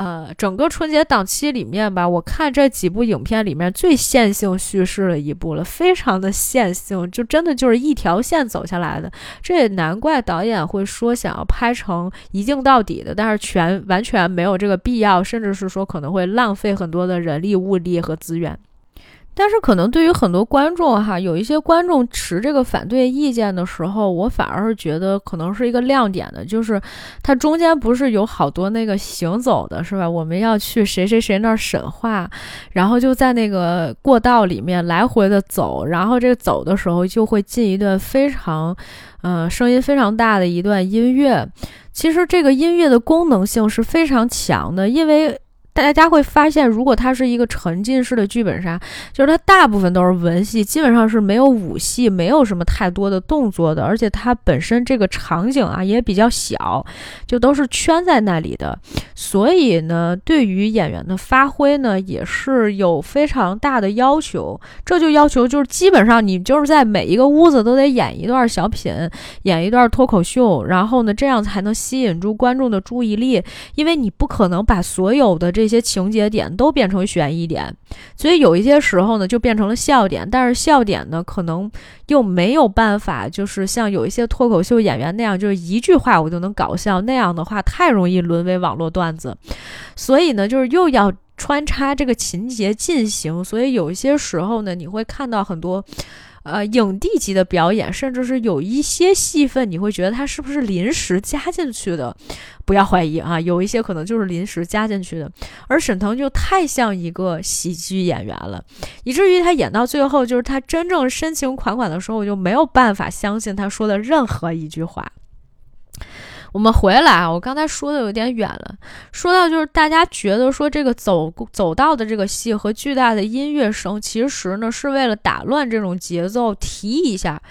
呃，整个春节档期里面吧，我看这几部影片里面最线性叙事的一部了，非常的线性，就真的就是一条线走下来的。这也难怪导演会说想要拍成一镜到底的，但是全完全没有这个必要，甚至是说可能会浪费很多的人力物力和资源。但是可能对于很多观众哈，有一些观众持这个反对意见的时候，我反而是觉得可能是一个亮点的，就是它中间不是有好多那个行走的是吧？我们要去谁谁谁那儿审话，然后就在那个过道里面来回的走，然后这个走的时候就会进一段非常，嗯，声音非常大的一段音乐。其实这个音乐的功能性是非常强的，因为。大家会发现，如果它是一个沉浸式的剧本杀，就是它大部分都是文戏，基本上是没有武戏，没有什么太多的动作的，而且它本身这个场景啊也比较小，就都是圈在那里的。所以呢，对于演员的发挥呢，也是有非常大的要求。这就要求就是基本上你就是在每一个屋子都得演一段小品，演一段脱口秀，然后呢，这样才能吸引住观众的注意力，因为你不可能把所有的这这些情节点都变成悬疑点，所以有一些时候呢，就变成了笑点。但是笑点呢，可能又没有办法，就是像有一些脱口秀演员那样，就是一句话我就能搞笑。那样的话，太容易沦为网络段子。所以呢，就是又要穿插这个情节进行。所以有一些时候呢，你会看到很多。呃，影帝级的表演，甚至是有一些戏份，你会觉得他是不是临时加进去的？不要怀疑啊，有一些可能就是临时加进去的。而沈腾就太像一个喜剧演员了，以至于他演到最后，就是他真正深情款款的时候，我就没有办法相信他说的任何一句话。我们回来啊，我刚才说的有点远了。说到就是大家觉得说这个走走道的这个戏和巨大的音乐声，其实呢是为了打乱这种节奏，提一下，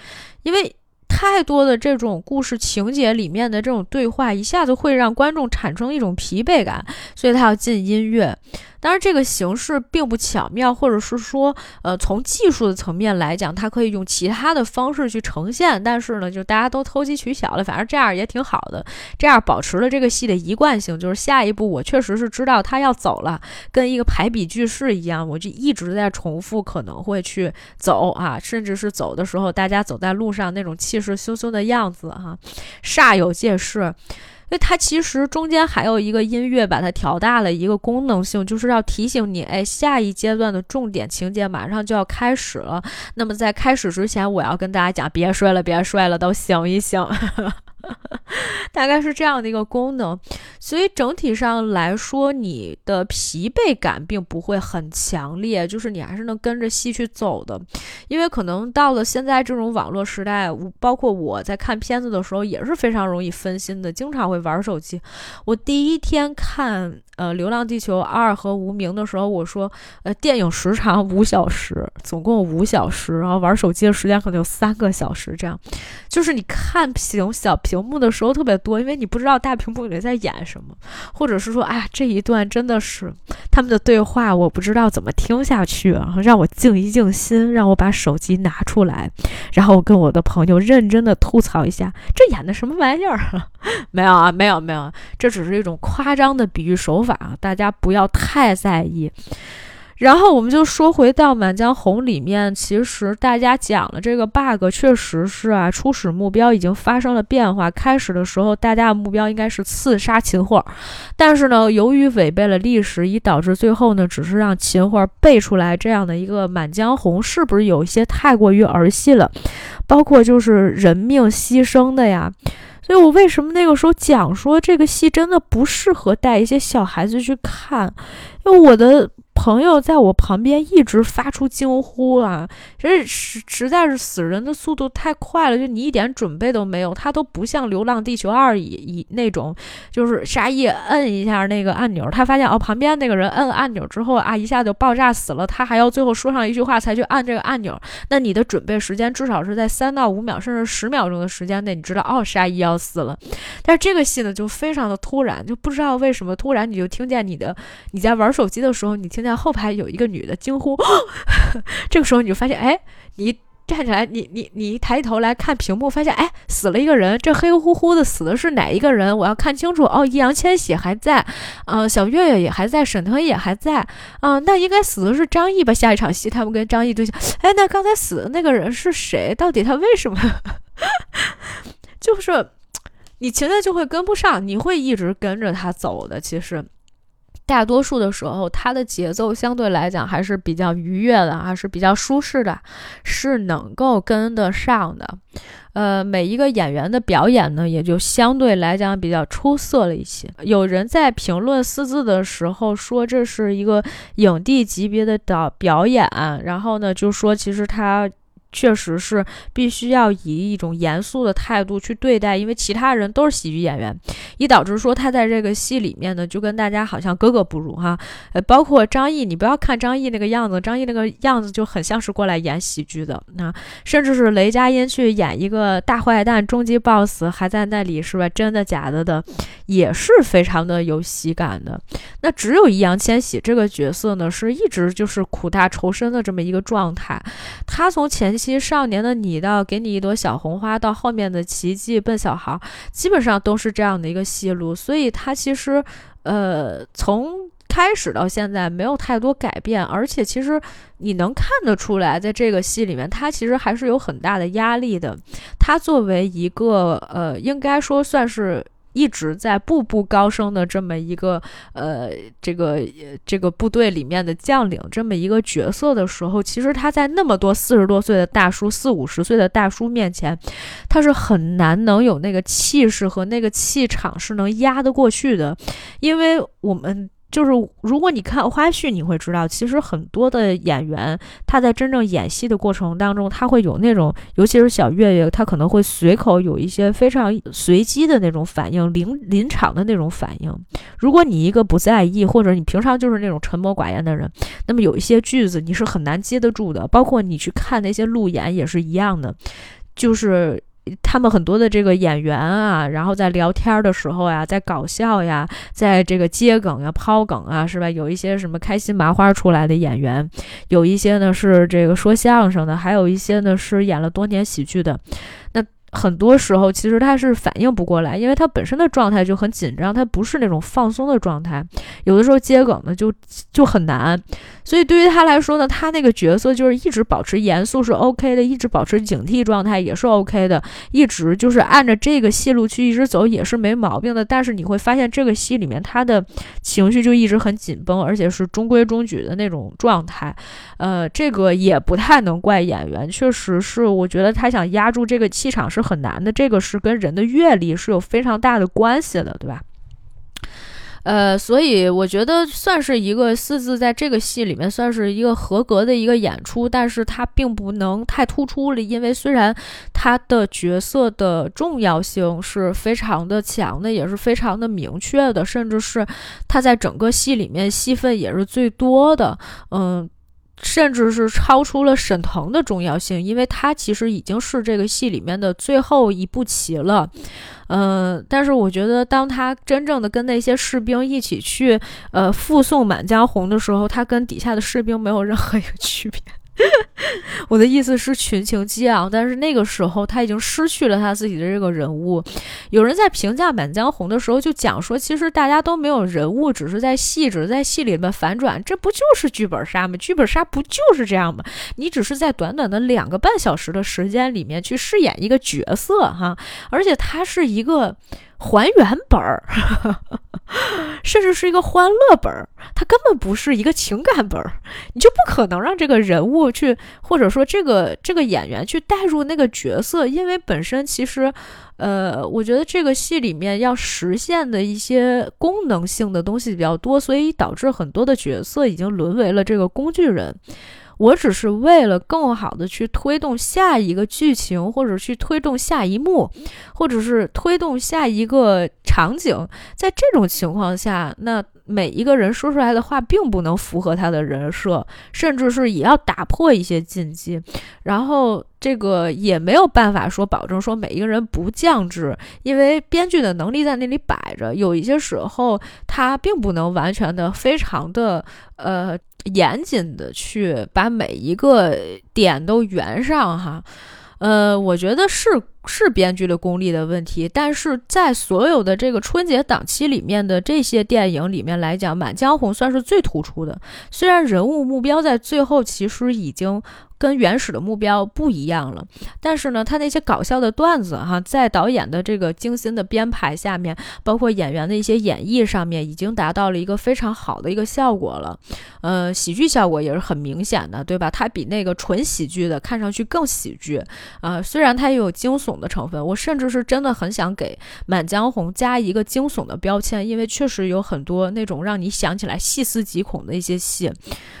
因为太多的这种故事情节里面的这种对话，一下子会让观众产生一种疲惫感，所以他要进音乐。当然，这个形式并不巧妙，或者是说，呃，从技术的层面来讲，它可以用其他的方式去呈现。但是呢，就大家都投机取巧了，反正这样也挺好的，这样保持了这个戏的一贯性。就是下一步，我确实是知道他要走了，跟一个排比句式一样，我就一直在重复，可能会去走啊，甚至是走的时候，大家走在路上那种气势汹汹的样子，哈，煞有介事。因为它其实中间还有一个音乐把它调大了一个功能性，就是要提醒你，哎，下一阶段的重点情节马上就要开始了。那么在开始之前，我要跟大家讲，别睡了，别睡了，都醒一醒。*laughs* 大概是这样的一个功能，所以整体上来说，你的疲惫感并不会很强烈，就是你还是能跟着戏去走的。因为可能到了现在这种网络时代，包括我在看片子的时候也是非常容易分心的，经常会玩手机。我第一天看。呃，《流浪地球二》和《无名》的时候，我说，呃，电影时长五小时，总共五小时，然后玩手机的时间可能有三个小时，这样，就是你看屏小屏幕的时候特别多，因为你不知道大屏幕里在演什么，或者是说，哎呀，这一段真的是他们的对话，我不知道怎么听下去啊，让我静一静心，让我把手机拿出来，然后我跟我的朋友认真的吐槽一下，这演的什么玩意儿？*laughs* 没有啊，没有没有，这只是一种夸张的比喻手。法啊大家不要太在意，然后我们就说回到《满江红》里面，其实大家讲了这个 bug，确实是啊，初始目标已经发生了变化。开始的时候，大家的目标应该是刺杀秦桧，但是呢，由于违背了历史，以导致最后呢，只是让秦桧背出来这样的一个《满江红》，是不是有一些太过于儿戏了？包括就是人命牺牲的呀。就我为什么那个时候讲说这个戏真的不适合带一些小孩子去看？因为我的。朋友在我旁边一直发出惊呼啊！这实实在是死人的速度太快了，就你一点准备都没有。他都不像《流浪地球二》以以那种，就是沙溢摁一下那个按钮，他发现哦旁边那个人摁按钮之后啊一下就爆炸死了，他还要最后说上一句话才去按这个按钮。那你的准备时间至少是在三到五秒甚至十秒钟的时间内，你知道哦沙溢要死了。但是这个戏呢就非常的突然，就不知道为什么突然你就听见你的你在玩手机的时候，你听。在后排有一个女的惊呼，*laughs* 这个时候你就发现，哎，你站起来，你你你一抬头来看屏幕，发现，哎，死了一个人，这黑乎乎的死的是哪一个人？我要看清楚。哦，易烊千玺还在，嗯，小岳岳也还在，沈腾也还在，嗯，那应该死的是张译吧？下一场戏他们跟张译对象，哎，那刚才死的那个人是谁？到底他为什么？*laughs* 就是你情节就会跟不上，你会一直跟着他走的，其实。大多数的时候，它的节奏相对来讲还是比较愉悦的，还是比较舒适的，是能够跟得上的。呃，每一个演员的表演呢，也就相对来讲比较出色了一些。有人在评论四字的时候说，这是一个影帝级别的导表演，然后呢，就说其实他。确实是必须要以一种严肃的态度去对待，因为其他人都是喜剧演员，以导致说他在这个戏里面呢，就跟大家好像格格不入哈。呃，包括张译，你不要看张译那个样子，张译那个样子就很像是过来演喜剧的。那甚至是雷佳音去演一个大坏蛋、终极 BOSS，还在那里是吧？真的假的的，也是非常的有喜感的。那只有易烊千玺这个角色呢，是一直就是苦大仇深的这么一个状态，他从前。其实少年的你到给你一朵小红花，到后面的奇迹笨小孩，基本上都是这样的一个戏路。所以他其实，呃，从开始到现在没有太多改变，而且其实你能看得出来，在这个戏里面，他其实还是有很大的压力的。他作为一个，呃，应该说算是。一直在步步高升的这么一个呃，这个这个部队里面的将领，这么一个角色的时候，其实他在那么多四十多岁的大叔、四五十岁的大叔面前，他是很难能有那个气势和那个气场是能压得过去的，因为我们。就是如果你看花絮，你会知道，其实很多的演员他在真正演戏的过程当中，他会有那种，尤其是小岳岳，他可能会随口有一些非常随机的那种反应，临临场的那种反应。如果你一个不在意，或者你平常就是那种沉默寡言的人，那么有一些句子你是很难接得住的。包括你去看那些路演也是一样的，就是。他们很多的这个演员啊，然后在聊天的时候呀，在搞笑呀，在这个接梗呀、抛梗啊，是吧？有一些什么开心麻花出来的演员，有一些呢是这个说相声的，还有一些呢是演了多年喜剧的。那很多时候其实他是反应不过来，因为他本身的状态就很紧张，他不是那种放松的状态，有的时候接梗呢就就很难。所以对于他来说呢，他那个角色就是一直保持严肃是 OK 的，一直保持警惕状态也是 OK 的，一直就是按着这个戏路去一直走也是没毛病的。但是你会发现这个戏里面他的情绪就一直很紧绷，而且是中规中矩的那种状态。呃，这个也不太能怪演员，确实是我觉得他想压住这个气场是很难的，这个是跟人的阅历是有非常大的关系的，对吧？呃，所以我觉得算是一个四字，在这个戏里面算是一个合格的一个演出，但是它并不能太突出了，因为虽然他的角色的重要性是非常的强的，也是非常的明确的，甚至是他在整个戏里面戏份也是最多的，嗯。甚至是超出了沈腾的重要性，因为他其实已经是这个戏里面的最后一步棋了，嗯，但是我觉得当他真正的跟那些士兵一起去，呃，附送《满江红》的时候，他跟底下的士兵没有任何一个区别。*laughs* 我的意思是群情激昂，但是那个时候他已经失去了他自己的这个人物。有人在评价《满江红》的时候就讲说，其实大家都没有人物，只是在戏，只是在戏里面反转，这不就是剧本杀吗？剧本杀不就是这样吗？你只是在短短的两个半小时的时间里面去饰演一个角色哈，而且他是一个。还原本儿，*laughs* 甚至是一个欢乐本儿，它根本不是一个情感本儿，你就不可能让这个人物去，或者说这个这个演员去带入那个角色，因为本身其实，呃，我觉得这个戏里面要实现的一些功能性的东西比较多，所以导致很多的角色已经沦为了这个工具人。我只是为了更好的去推动下一个剧情，或者去推动下一幕，或者是推动下一个场景。在这种情况下，那每一个人说出来的话并不能符合他的人设，甚至是也要打破一些禁忌。然后这个也没有办法说保证说每一个人不降智，因为编剧的能力在那里摆着，有一些时候他并不能完全的非常的呃。严谨的去把每一个点都圆上哈，呃，我觉得是是编剧的功力的问题，但是在所有的这个春节档期里面的这些电影里面来讲，《满江红》算是最突出的，虽然人物目标在最后其实已经。跟原始的目标不一样了，但是呢，他那些搞笑的段子哈，在导演的这个精心的编排下面，包括演员的一些演绎上面，已经达到了一个非常好的一个效果了。呃，喜剧效果也是很明显的，对吧？它比那个纯喜剧的看上去更喜剧啊。虽然它也有惊悚的成分，我甚至是真的很想给《满江红》加一个惊悚的标签，因为确实有很多那种让你想起来细思极恐的一些戏，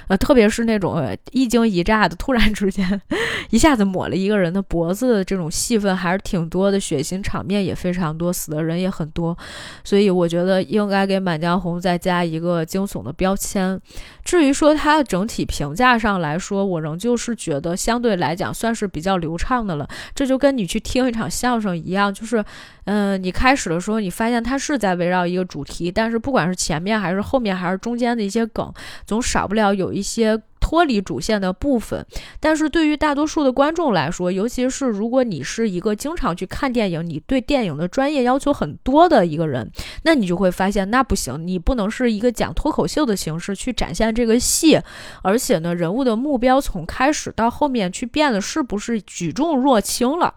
呃，特别是那种一惊一乍的突然。之间一下子抹了一个人的脖子的这种戏份还是挺多的，血腥场面也非常多，死的人也很多，所以我觉得应该给《满江红》再加一个惊悚的标签。至于说它的整体评价上来说，我仍旧是觉得相对来讲算是比较流畅的了。这就跟你去听一场相声一样，就是，嗯，你开始的时候你发现它是在围绕一个主题，但是不管是前面还是后面还是中间的一些梗，总少不了有一些。脱离主线的部分，但是对于大多数的观众来说，尤其是如果你是一个经常去看电影，你对电影的专业要求很多的一个人，那你就会发现那不行，你不能是一个讲脱口秀的形式去展现这个戏，而且呢，人物的目标从开始到后面去变得是不是举重若轻了？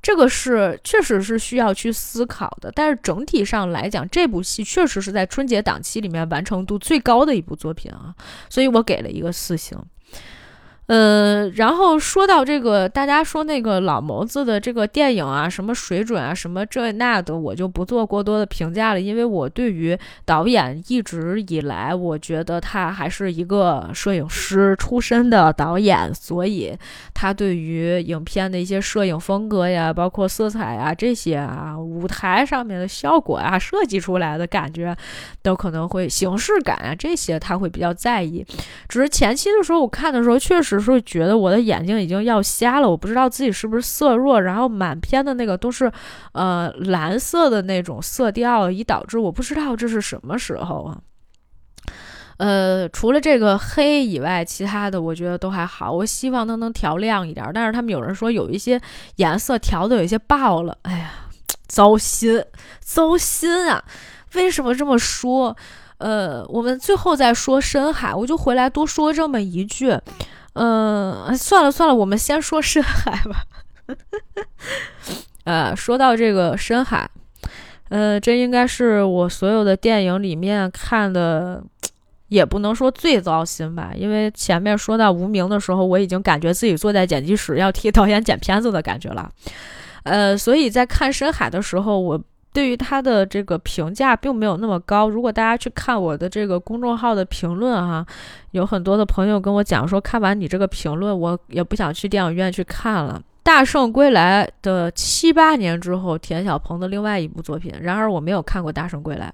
这个是确实是需要去思考的，但是整体上来讲，这部戏确实是在春节档期里面完成度最高的一部作品啊，所以我给了一个四星。呃，然后说到这个，大家说那个老谋子的这个电影啊，什么水准啊，什么这那的，我就不做过多的评价了，因为我对于导演一直以来，我觉得他还是一个摄影师出身的导演，所以他对于影片的一些摄影风格呀，包括色彩啊这些啊，舞台上面的效果啊，设计出来的感觉，都可能会形式感啊这些他会比较在意。只是前期的时候我看的时候，确实。有时候觉得我的眼睛已经要瞎了，我不知道自己是不是色弱，然后满片的那个都是，呃，蓝色的那种色调，以导致我不知道这是什么时候啊。呃，除了这个黑以外，其他的我觉得都还好。我希望它能调亮一点，但是他们有人说有一些颜色调的有一些爆了，哎呀，糟心，糟心啊！为什么这么说？呃，我们最后再说深海，我就回来多说这么一句。嗯，算了算了，我们先说深海吧。呃，说到这个深海，呃，这应该是我所有的电影里面看的。也不能说最糟心吧，因为前面说到无名的时候，我已经感觉自己坐在剪辑室要替导演剪片子的感觉了。呃，所以在看深海的时候，我对于他的这个评价并没有那么高。如果大家去看我的这个公众号的评论哈，有很多的朋友跟我讲说，看完你这个评论，我也不想去电影院去看了。大圣归来的七八年之后，田小鹏的另外一部作品。然而我没有看过大圣归来。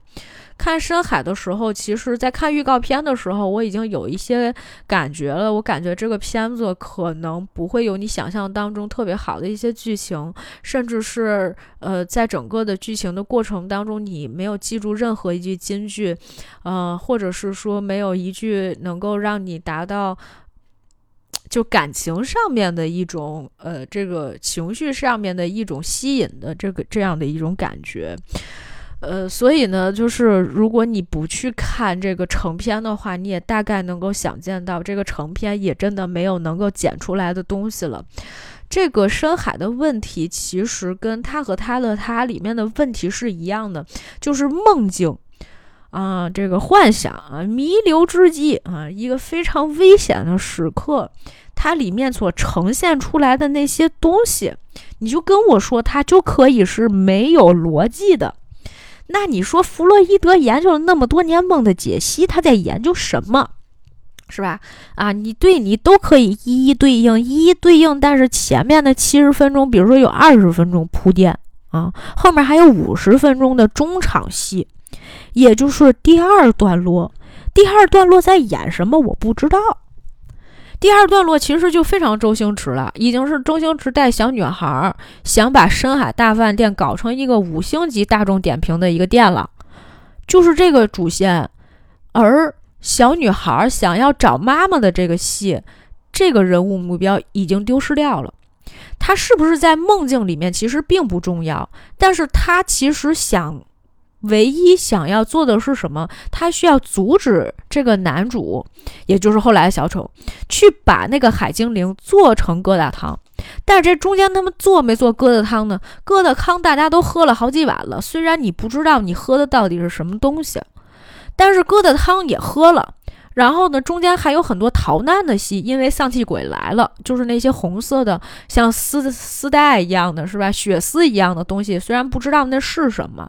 看深海的时候，其实，在看预告片的时候，我已经有一些感觉了。我感觉这个片子可能不会有你想象当中特别好的一些剧情，甚至是呃，在整个的剧情的过程当中，你没有记住任何一句金句，呃，或者是说没有一句能够让你达到就感情上面的一种呃，这个情绪上面的一种吸引的这个这样的一种感觉。呃，所以呢，就是如果你不去看这个成片的话，你也大概能够想见到，这个成片也真的没有能够剪出来的东西了。这个深海的问题，其实跟他和他的他里面的问题是一样的，就是梦境啊，这个幻想啊，弥留之际啊，一个非常危险的时刻，它里面所呈现出来的那些东西，你就跟我说，它就可以是没有逻辑的。那你说弗洛伊德研究了那么多年梦的解析，他在研究什么，是吧？啊，你对你都可以一一对应，一一对应。但是前面的七十分钟，比如说有二十分钟铺垫啊，后面还有五十分钟的中场戏，也就是第二段落。第二段落在演什么？我不知道。第二段落其实就非常周星驰了，已经是周星驰带小女孩想把深海大饭店搞成一个五星级大众点评的一个店了，就是这个主线。而小女孩想要找妈妈的这个戏，这个人物目标已经丢失掉了。她是不是在梦境里面其实并不重要，但是她其实想。唯一想要做的是什么？他需要阻止这个男主，也就是后来的小丑，去把那个海精灵做成疙瘩汤。但是这中间他们做没做疙瘩汤呢？疙瘩汤大家都喝了好几碗了，虽然你不知道你喝的到底是什么东西，但是疙瘩汤也喝了。然后呢，中间还有很多逃难的戏，因为丧气鬼来了，就是那些红色的像丝丝带一样的是吧？血丝一样的东西，虽然不知道那是什么。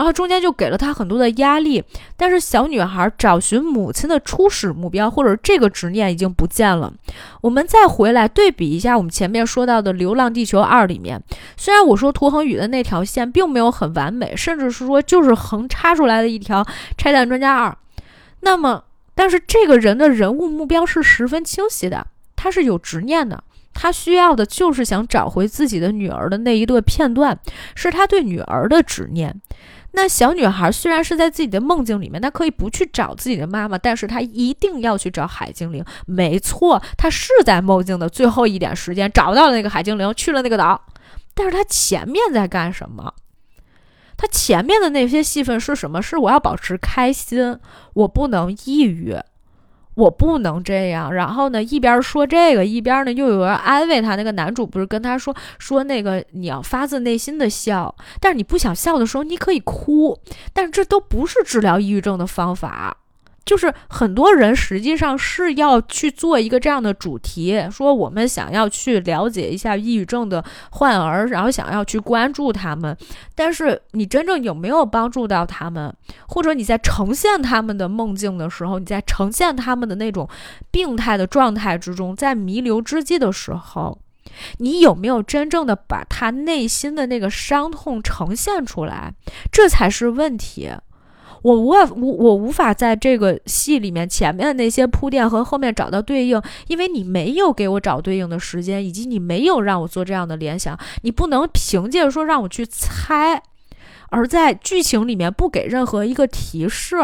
然后中间就给了他很多的压力，但是小女孩找寻母亲的初始目标或者这个执念已经不见了。我们再回来对比一下我们前面说到的《流浪地球二》里面，虽然我说涂恒宇的那条线并没有很完美，甚至是说就是横插出来的一条拆弹专家二，那么但是这个人的人物目标是十分清晰的，他是有执念的，他需要的就是想找回自己的女儿的那一段片段，是他对女儿的执念。那小女孩虽然是在自己的梦境里面，她可以不去找自己的妈妈，但是她一定要去找海精灵。没错，她是在梦境的最后一点时间找到了那个海精灵，去了那个岛。但是她前面在干什么？她前面的那些戏份是什么？是我要保持开心，我不能抑郁。我不能这样，然后呢，一边说这个，一边呢又有人安慰他。那个男主不是跟他说说那个你要发自内心的笑，但是你不想笑的时候，你可以哭，但是这都不是治疗抑郁症的方法。就是很多人实际上是要去做一个这样的主题，说我们想要去了解一下抑郁症的患儿，然后想要去关注他们，但是你真正有没有帮助到他们，或者你在呈现他们的梦境的时候，你在呈现他们的那种病态的状态之中，在弥留之际的时候，你有没有真正的把他内心的那个伤痛呈现出来，这才是问题。我无无我无法在这个戏里面前面的那些铺垫和后面找到对应，因为你没有给我找对应的时间，以及你没有让我做这样的联想。你不能凭借说让我去猜，而在剧情里面不给任何一个提示。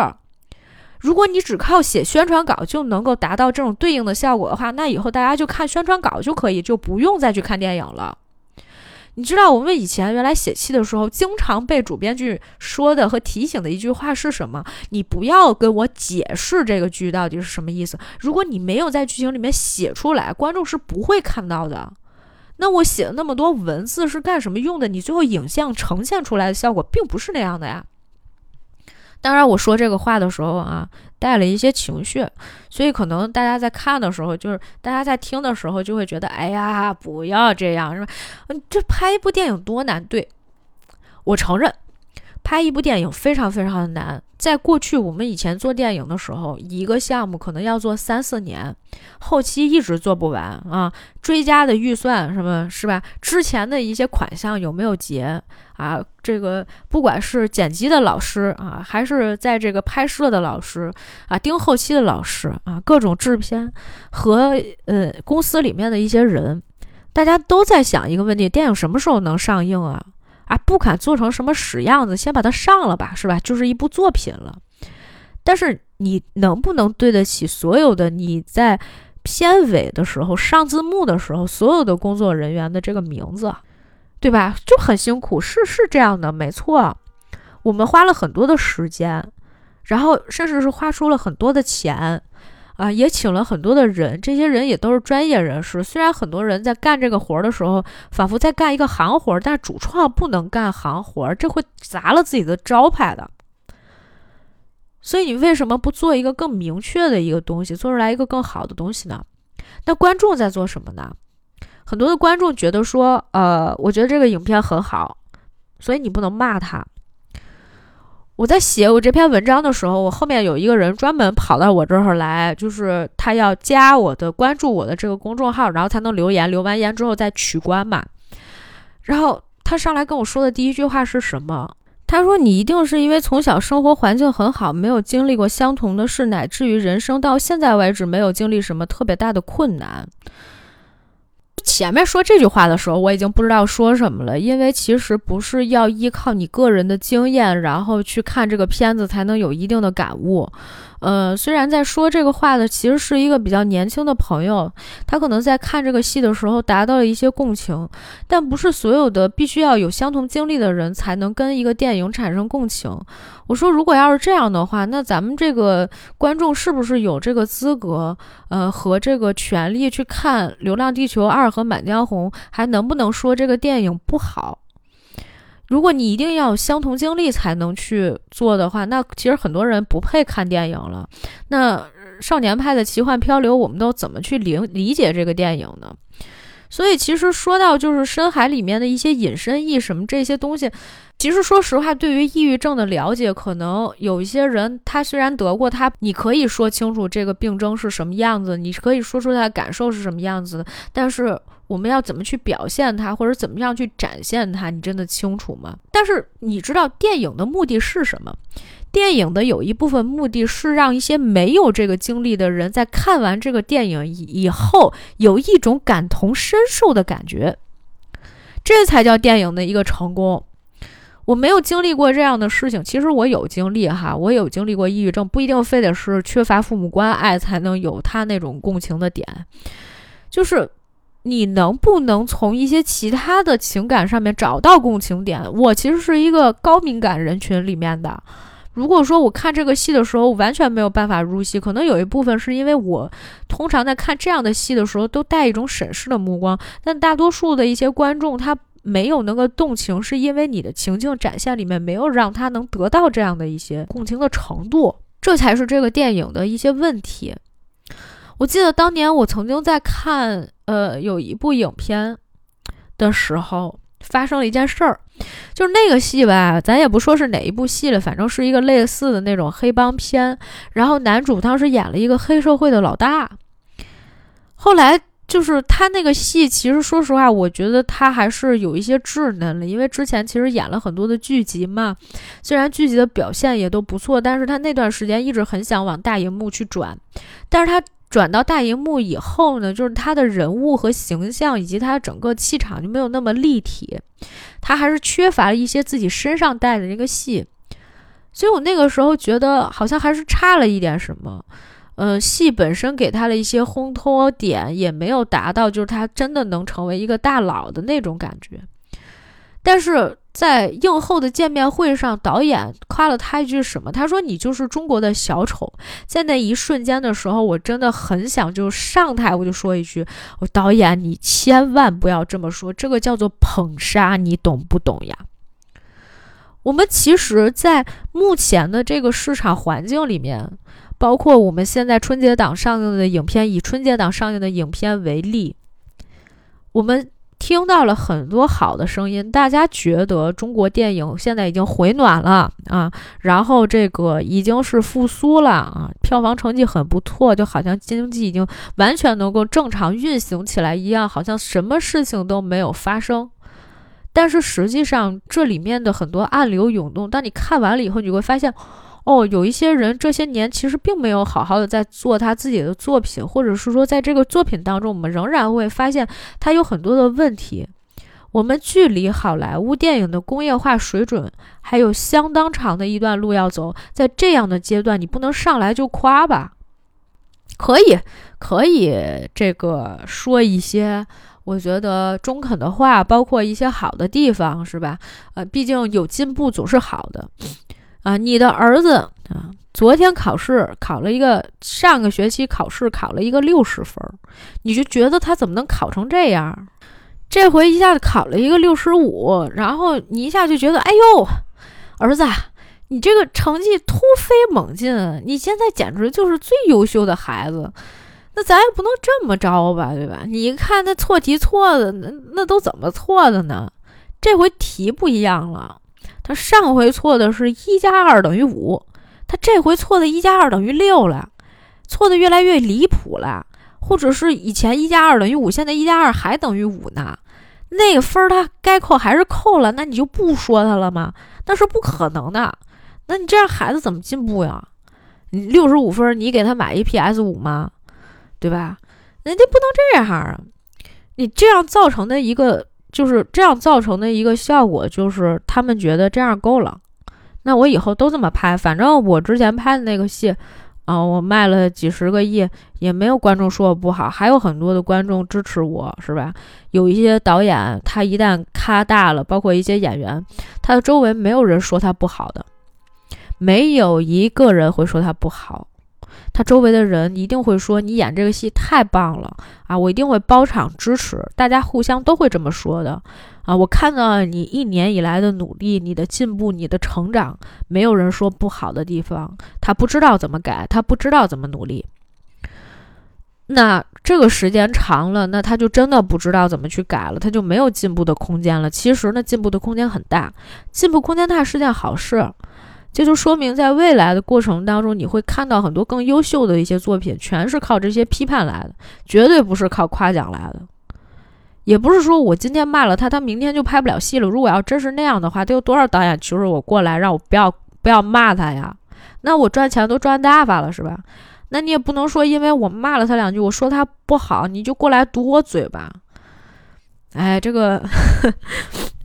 如果你只靠写宣传稿就能够达到这种对应的效果的话，那以后大家就看宣传稿就可以，就不用再去看电影了。你知道我们以前原来写戏的时候，经常被主编剧说的和提醒的一句话是什么？你不要跟我解释这个剧到底是什么意思。如果你没有在剧情里面写出来，观众是不会看到的。那我写了那么多文字是干什么用的？你最后影像呈现出来的效果并不是那样的呀。当然，我说这个话的时候啊，带了一些情绪，所以可能大家在看的时候，就是大家在听的时候，就会觉得，哎呀，不要这样，是吧？嗯，这拍一部电影多难？对，我承认。拍一部电影非常非常的难，在过去我们以前做电影的时候，一个项目可能要做三四年，后期一直做不完啊，追加的预算什么是吧？之前的一些款项有没有结啊？这个不管是剪辑的老师啊，还是在这个拍摄的老师啊，盯后期的老师啊，各种制片和呃公司里面的一些人，大家都在想一个问题：电影什么时候能上映啊？啊，不敢做成什么屎样子，先把它上了吧，是吧？就是一部作品了。但是你能不能对得起所有的你在片尾的时候上字幕的时候所有的工作人员的这个名字，对吧？就很辛苦，是是这样的，没错。我们花了很多的时间，然后甚至是花出了很多的钱。啊，也请了很多的人，这些人也都是专业人士。虽然很多人在干这个活儿的时候，仿佛在干一个行活儿，但主创不能干行活儿，这会砸了自己的招牌的。所以你为什么不做一个更明确的一个东西，做出来一个更好的东西呢？那观众在做什么呢？很多的观众觉得说，呃，我觉得这个影片很好，所以你不能骂他。我在写我这篇文章的时候，我后面有一个人专门跑到我这儿来，就是他要加我的关注我的这个公众号，然后才能留言，留完言之后再取关嘛。然后他上来跟我说的第一句话是什么？他说：“你一定是因为从小生活环境很好，没有经历过相同的事，乃至于人生到现在为止没有经历什么特别大的困难。”前面说这句话的时候，我已经不知道说什么了，因为其实不是要依靠你个人的经验，然后去看这个片子才能有一定的感悟。呃，虽然在说这个话的其实是一个比较年轻的朋友，他可能在看这个戏的时候达到了一些共情，但不是所有的必须要有相同经历的人才能跟一个电影产生共情。我说，如果要是这样的话，那咱们这个观众是不是有这个资格，呃，和这个权利去看《流浪地球二》和《满江红》，还能不能说这个电影不好？如果你一定要有相同经历才能去做的话，那其实很多人不配看电影了。那少年派的奇幻漂流，我们都怎么去理理解这个电影呢？所以，其实说到就是深海里面的一些隐身意什么这些东西，其实说实话，对于抑郁症的了解，可能有一些人他虽然得过，他你可以说清楚这个病症是什么样子，你可以说出他的感受是什么样子的，但是。我们要怎么去表现它，或者怎么样去展现它？你真的清楚吗？但是你知道电影的目的是什么？电影的有一部分目的是让一些没有这个经历的人在看完这个电影以以后有一种感同身受的感觉，这才叫电影的一个成功。我没有经历过这样的事情，其实我有经历哈，我有经历过抑郁症，不一定非得是缺乏父母关爱才能有他那种共情的点，就是。你能不能从一些其他的情感上面找到共情点？我其实是一个高敏感人群里面的。如果说我看这个戏的时候完全没有办法入戏，可能有一部分是因为我通常在看这样的戏的时候都带一种审视的目光，但大多数的一些观众他没有那个动情，是因为你的情境展现里面没有让他能得到这样的一些共情的程度，这才是这个电影的一些问题。我记得当年我曾经在看呃有一部影片的时候，发生了一件事儿，就是那个戏吧，咱也不说是哪一部戏了，反正是一个类似的那种黑帮片。然后男主当时演了一个黑社会的老大。后来就是他那个戏，其实说实话，我觉得他还是有一些稚嫩了，因为之前其实演了很多的剧集嘛。虽然剧集的表现也都不错，但是他那段时间一直很想往大荧幕去转，但是他。转到大荧幕以后呢，就是他的人物和形象以及他整个气场就没有那么立体，他还是缺乏了一些自己身上带的那个戏，所以我那个时候觉得好像还是差了一点什么。嗯，戏本身给他的一些烘托点也没有达到，就是他真的能成为一个大佬的那种感觉。但是在映后的见面会上，导演夸了他一句什么？他说：“你就是中国的小丑。”在那一瞬间的时候，我真的很想就上台，我就说一句：“我导演，你千万不要这么说，这个叫做捧杀，你懂不懂呀？”我们其实，在目前的这个市场环境里面，包括我们现在春节档上映的影片，以春节档上映的影片为例，我们。听到了很多好的声音，大家觉得中国电影现在已经回暖了啊，然后这个已经是复苏了啊，票房成绩很不错，就好像经济已经完全能够正常运行起来一样，好像什么事情都没有发生。但是实际上这里面的很多暗流涌动，当你看完了以后，你会发现。哦，有一些人这些年其实并没有好好的在做他自己的作品，或者是说在这个作品当中，我们仍然会发现他有很多的问题。我们距离好莱坞电影的工业化水准还有相当长的一段路要走，在这样的阶段，你不能上来就夸吧？可以，可以，这个说一些我觉得中肯的话，包括一些好的地方，是吧？呃，毕竟有进步总是好的。啊，你的儿子啊，昨天考试考了一个，上个学期考试考了一个六十分，你就觉得他怎么能考成这样？这回一下子考了一个六十五，然后你一下就觉得，哎呦，儿子，你这个成绩突飞猛进，你现在简直就是最优秀的孩子。那咱也不能这么着吧，对吧？你看那错题错的，那那都怎么错的呢？这回题不一样了。他上回错的是一加二等于五，他这回错的一加二等于六了，错的越来越离谱了。或者是以前一加二等于五，现在一加二还等于五呢？那个分儿他该扣还是扣了，那你就不说他了吗？那是不可能的。那你这样孩子怎么进步呀？你六十五分，你给他买一 PS 五吗？对吧？人家不能这样啊！你这样造成的一个。就是这样造成的一个效果，就是他们觉得这样够了，那我以后都这么拍，反正我之前拍的那个戏，啊，我卖了几十个亿，也没有观众说我不好，还有很多的观众支持我，是吧？有一些导演，他一旦咖大了，包括一些演员，他的周围没有人说他不好的，没有一个人会说他不好。他周围的人一定会说你演这个戏太棒了啊！我一定会包场支持，大家互相都会这么说的啊！我看到你一年以来的努力、你的进步、你的成长，没有人说不好的地方。他不知道怎么改，他不知道怎么努力。那这个时间长了，那他就真的不知道怎么去改了，他就没有进步的空间了。其实呢，进步的空间很大，进步空间大是件好事。这就说明，在未来的过程当中，你会看到很多更优秀的一些作品，全是靠这些批判来的，绝对不是靠夸奖来的。也不是说我今天骂了他，他明天就拍不了戏了。如果要真是那样的话，得有多少导演求着我过来，让我不要不要骂他呀？那我赚钱都赚大发了，是吧？那你也不能说，因为我骂了他两句，我说他不好，你就过来堵我嘴吧？哎，这个。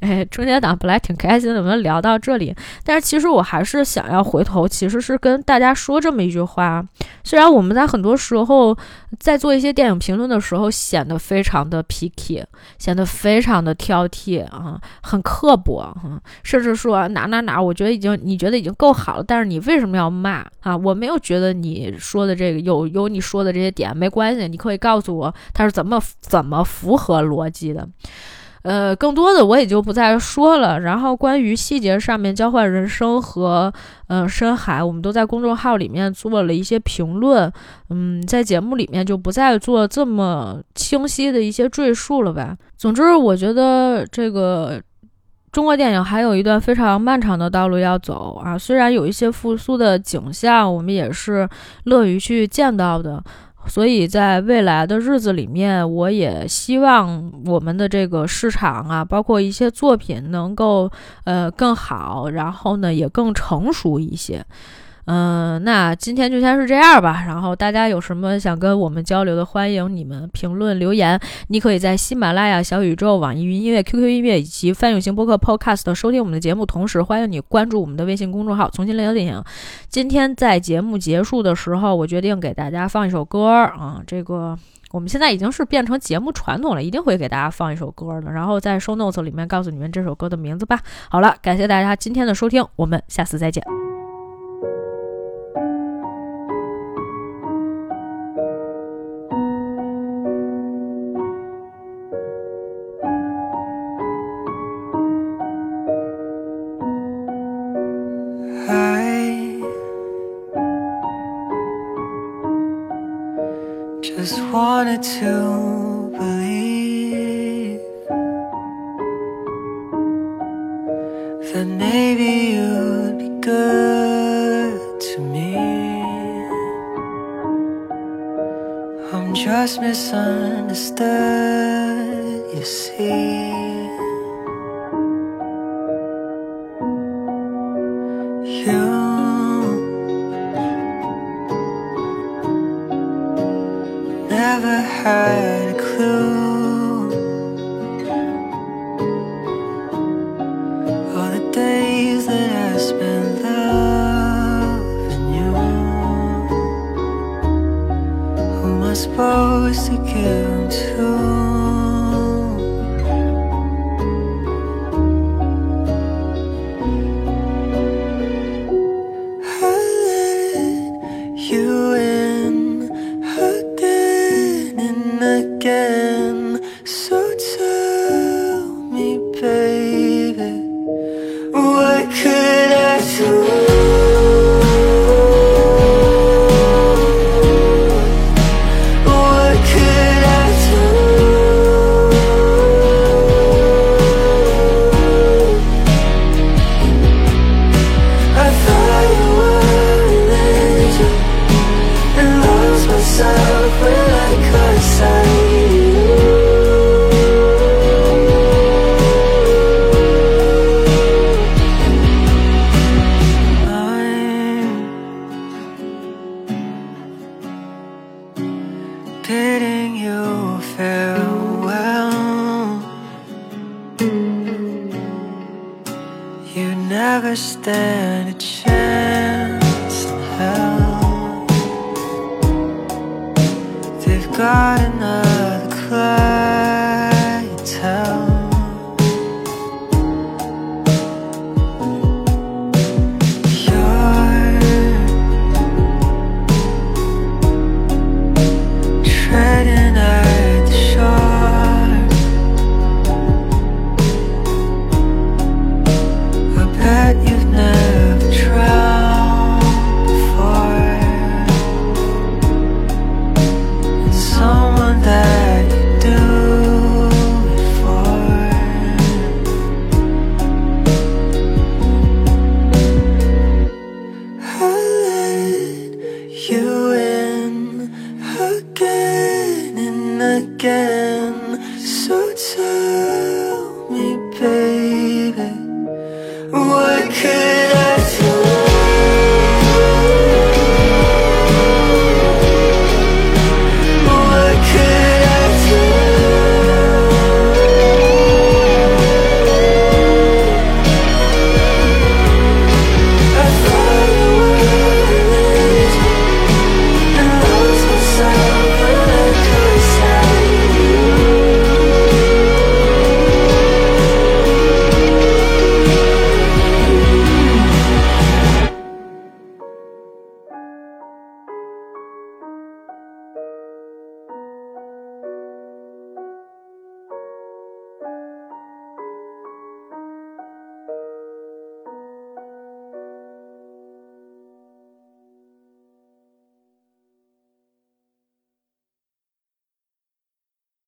哎，春节档本来挺开心的，我们聊到这里，但是其实我还是想要回头，其实是跟大家说这么一句话。虽然我们在很多时候在做一些电影评论的时候显得非常的 picky，显得非常的挑剔啊，很刻薄啊，甚至说哪哪哪，我觉得已经你觉得已经够好了，但是你为什么要骂啊？我没有觉得你说的这个有有你说的这些点没关系，你可以告诉我它是怎么怎么符合逻辑的。呃，更多的我也就不再说了。然后关于细节上面交换人生和嗯深海，我们都在公众号里面做了一些评论。嗯，在节目里面就不再做这么清晰的一些赘述了吧。总之，我觉得这个中国电影还有一段非常漫长的道路要走啊。虽然有一些复苏的景象，我们也是乐于去见到的。所以在未来的日子里面，我也希望我们的这个市场啊，包括一些作品能够呃更好，然后呢也更成熟一些。嗯，那今天就先是这样吧。然后大家有什么想跟我们交流的，欢迎你们评论留言。你可以在喜马拉雅、小宇宙、网易云音乐、QQ 音乐以及泛用型播客 Podcast 收听我们的节目，同时欢迎你关注我们的微信公众号“重新聊电影”。今天在节目结束的时候，我决定给大家放一首歌啊，这个。我们现在已经是变成节目传统了，一定会给大家放一首歌的，然后在 show notes 里面告诉你们这首歌的名字吧。好了，感谢大家今天的收听，我们下次再见。Wanted to believe that maybe you'd be good to me. I'm just misunderstood, you see. You never had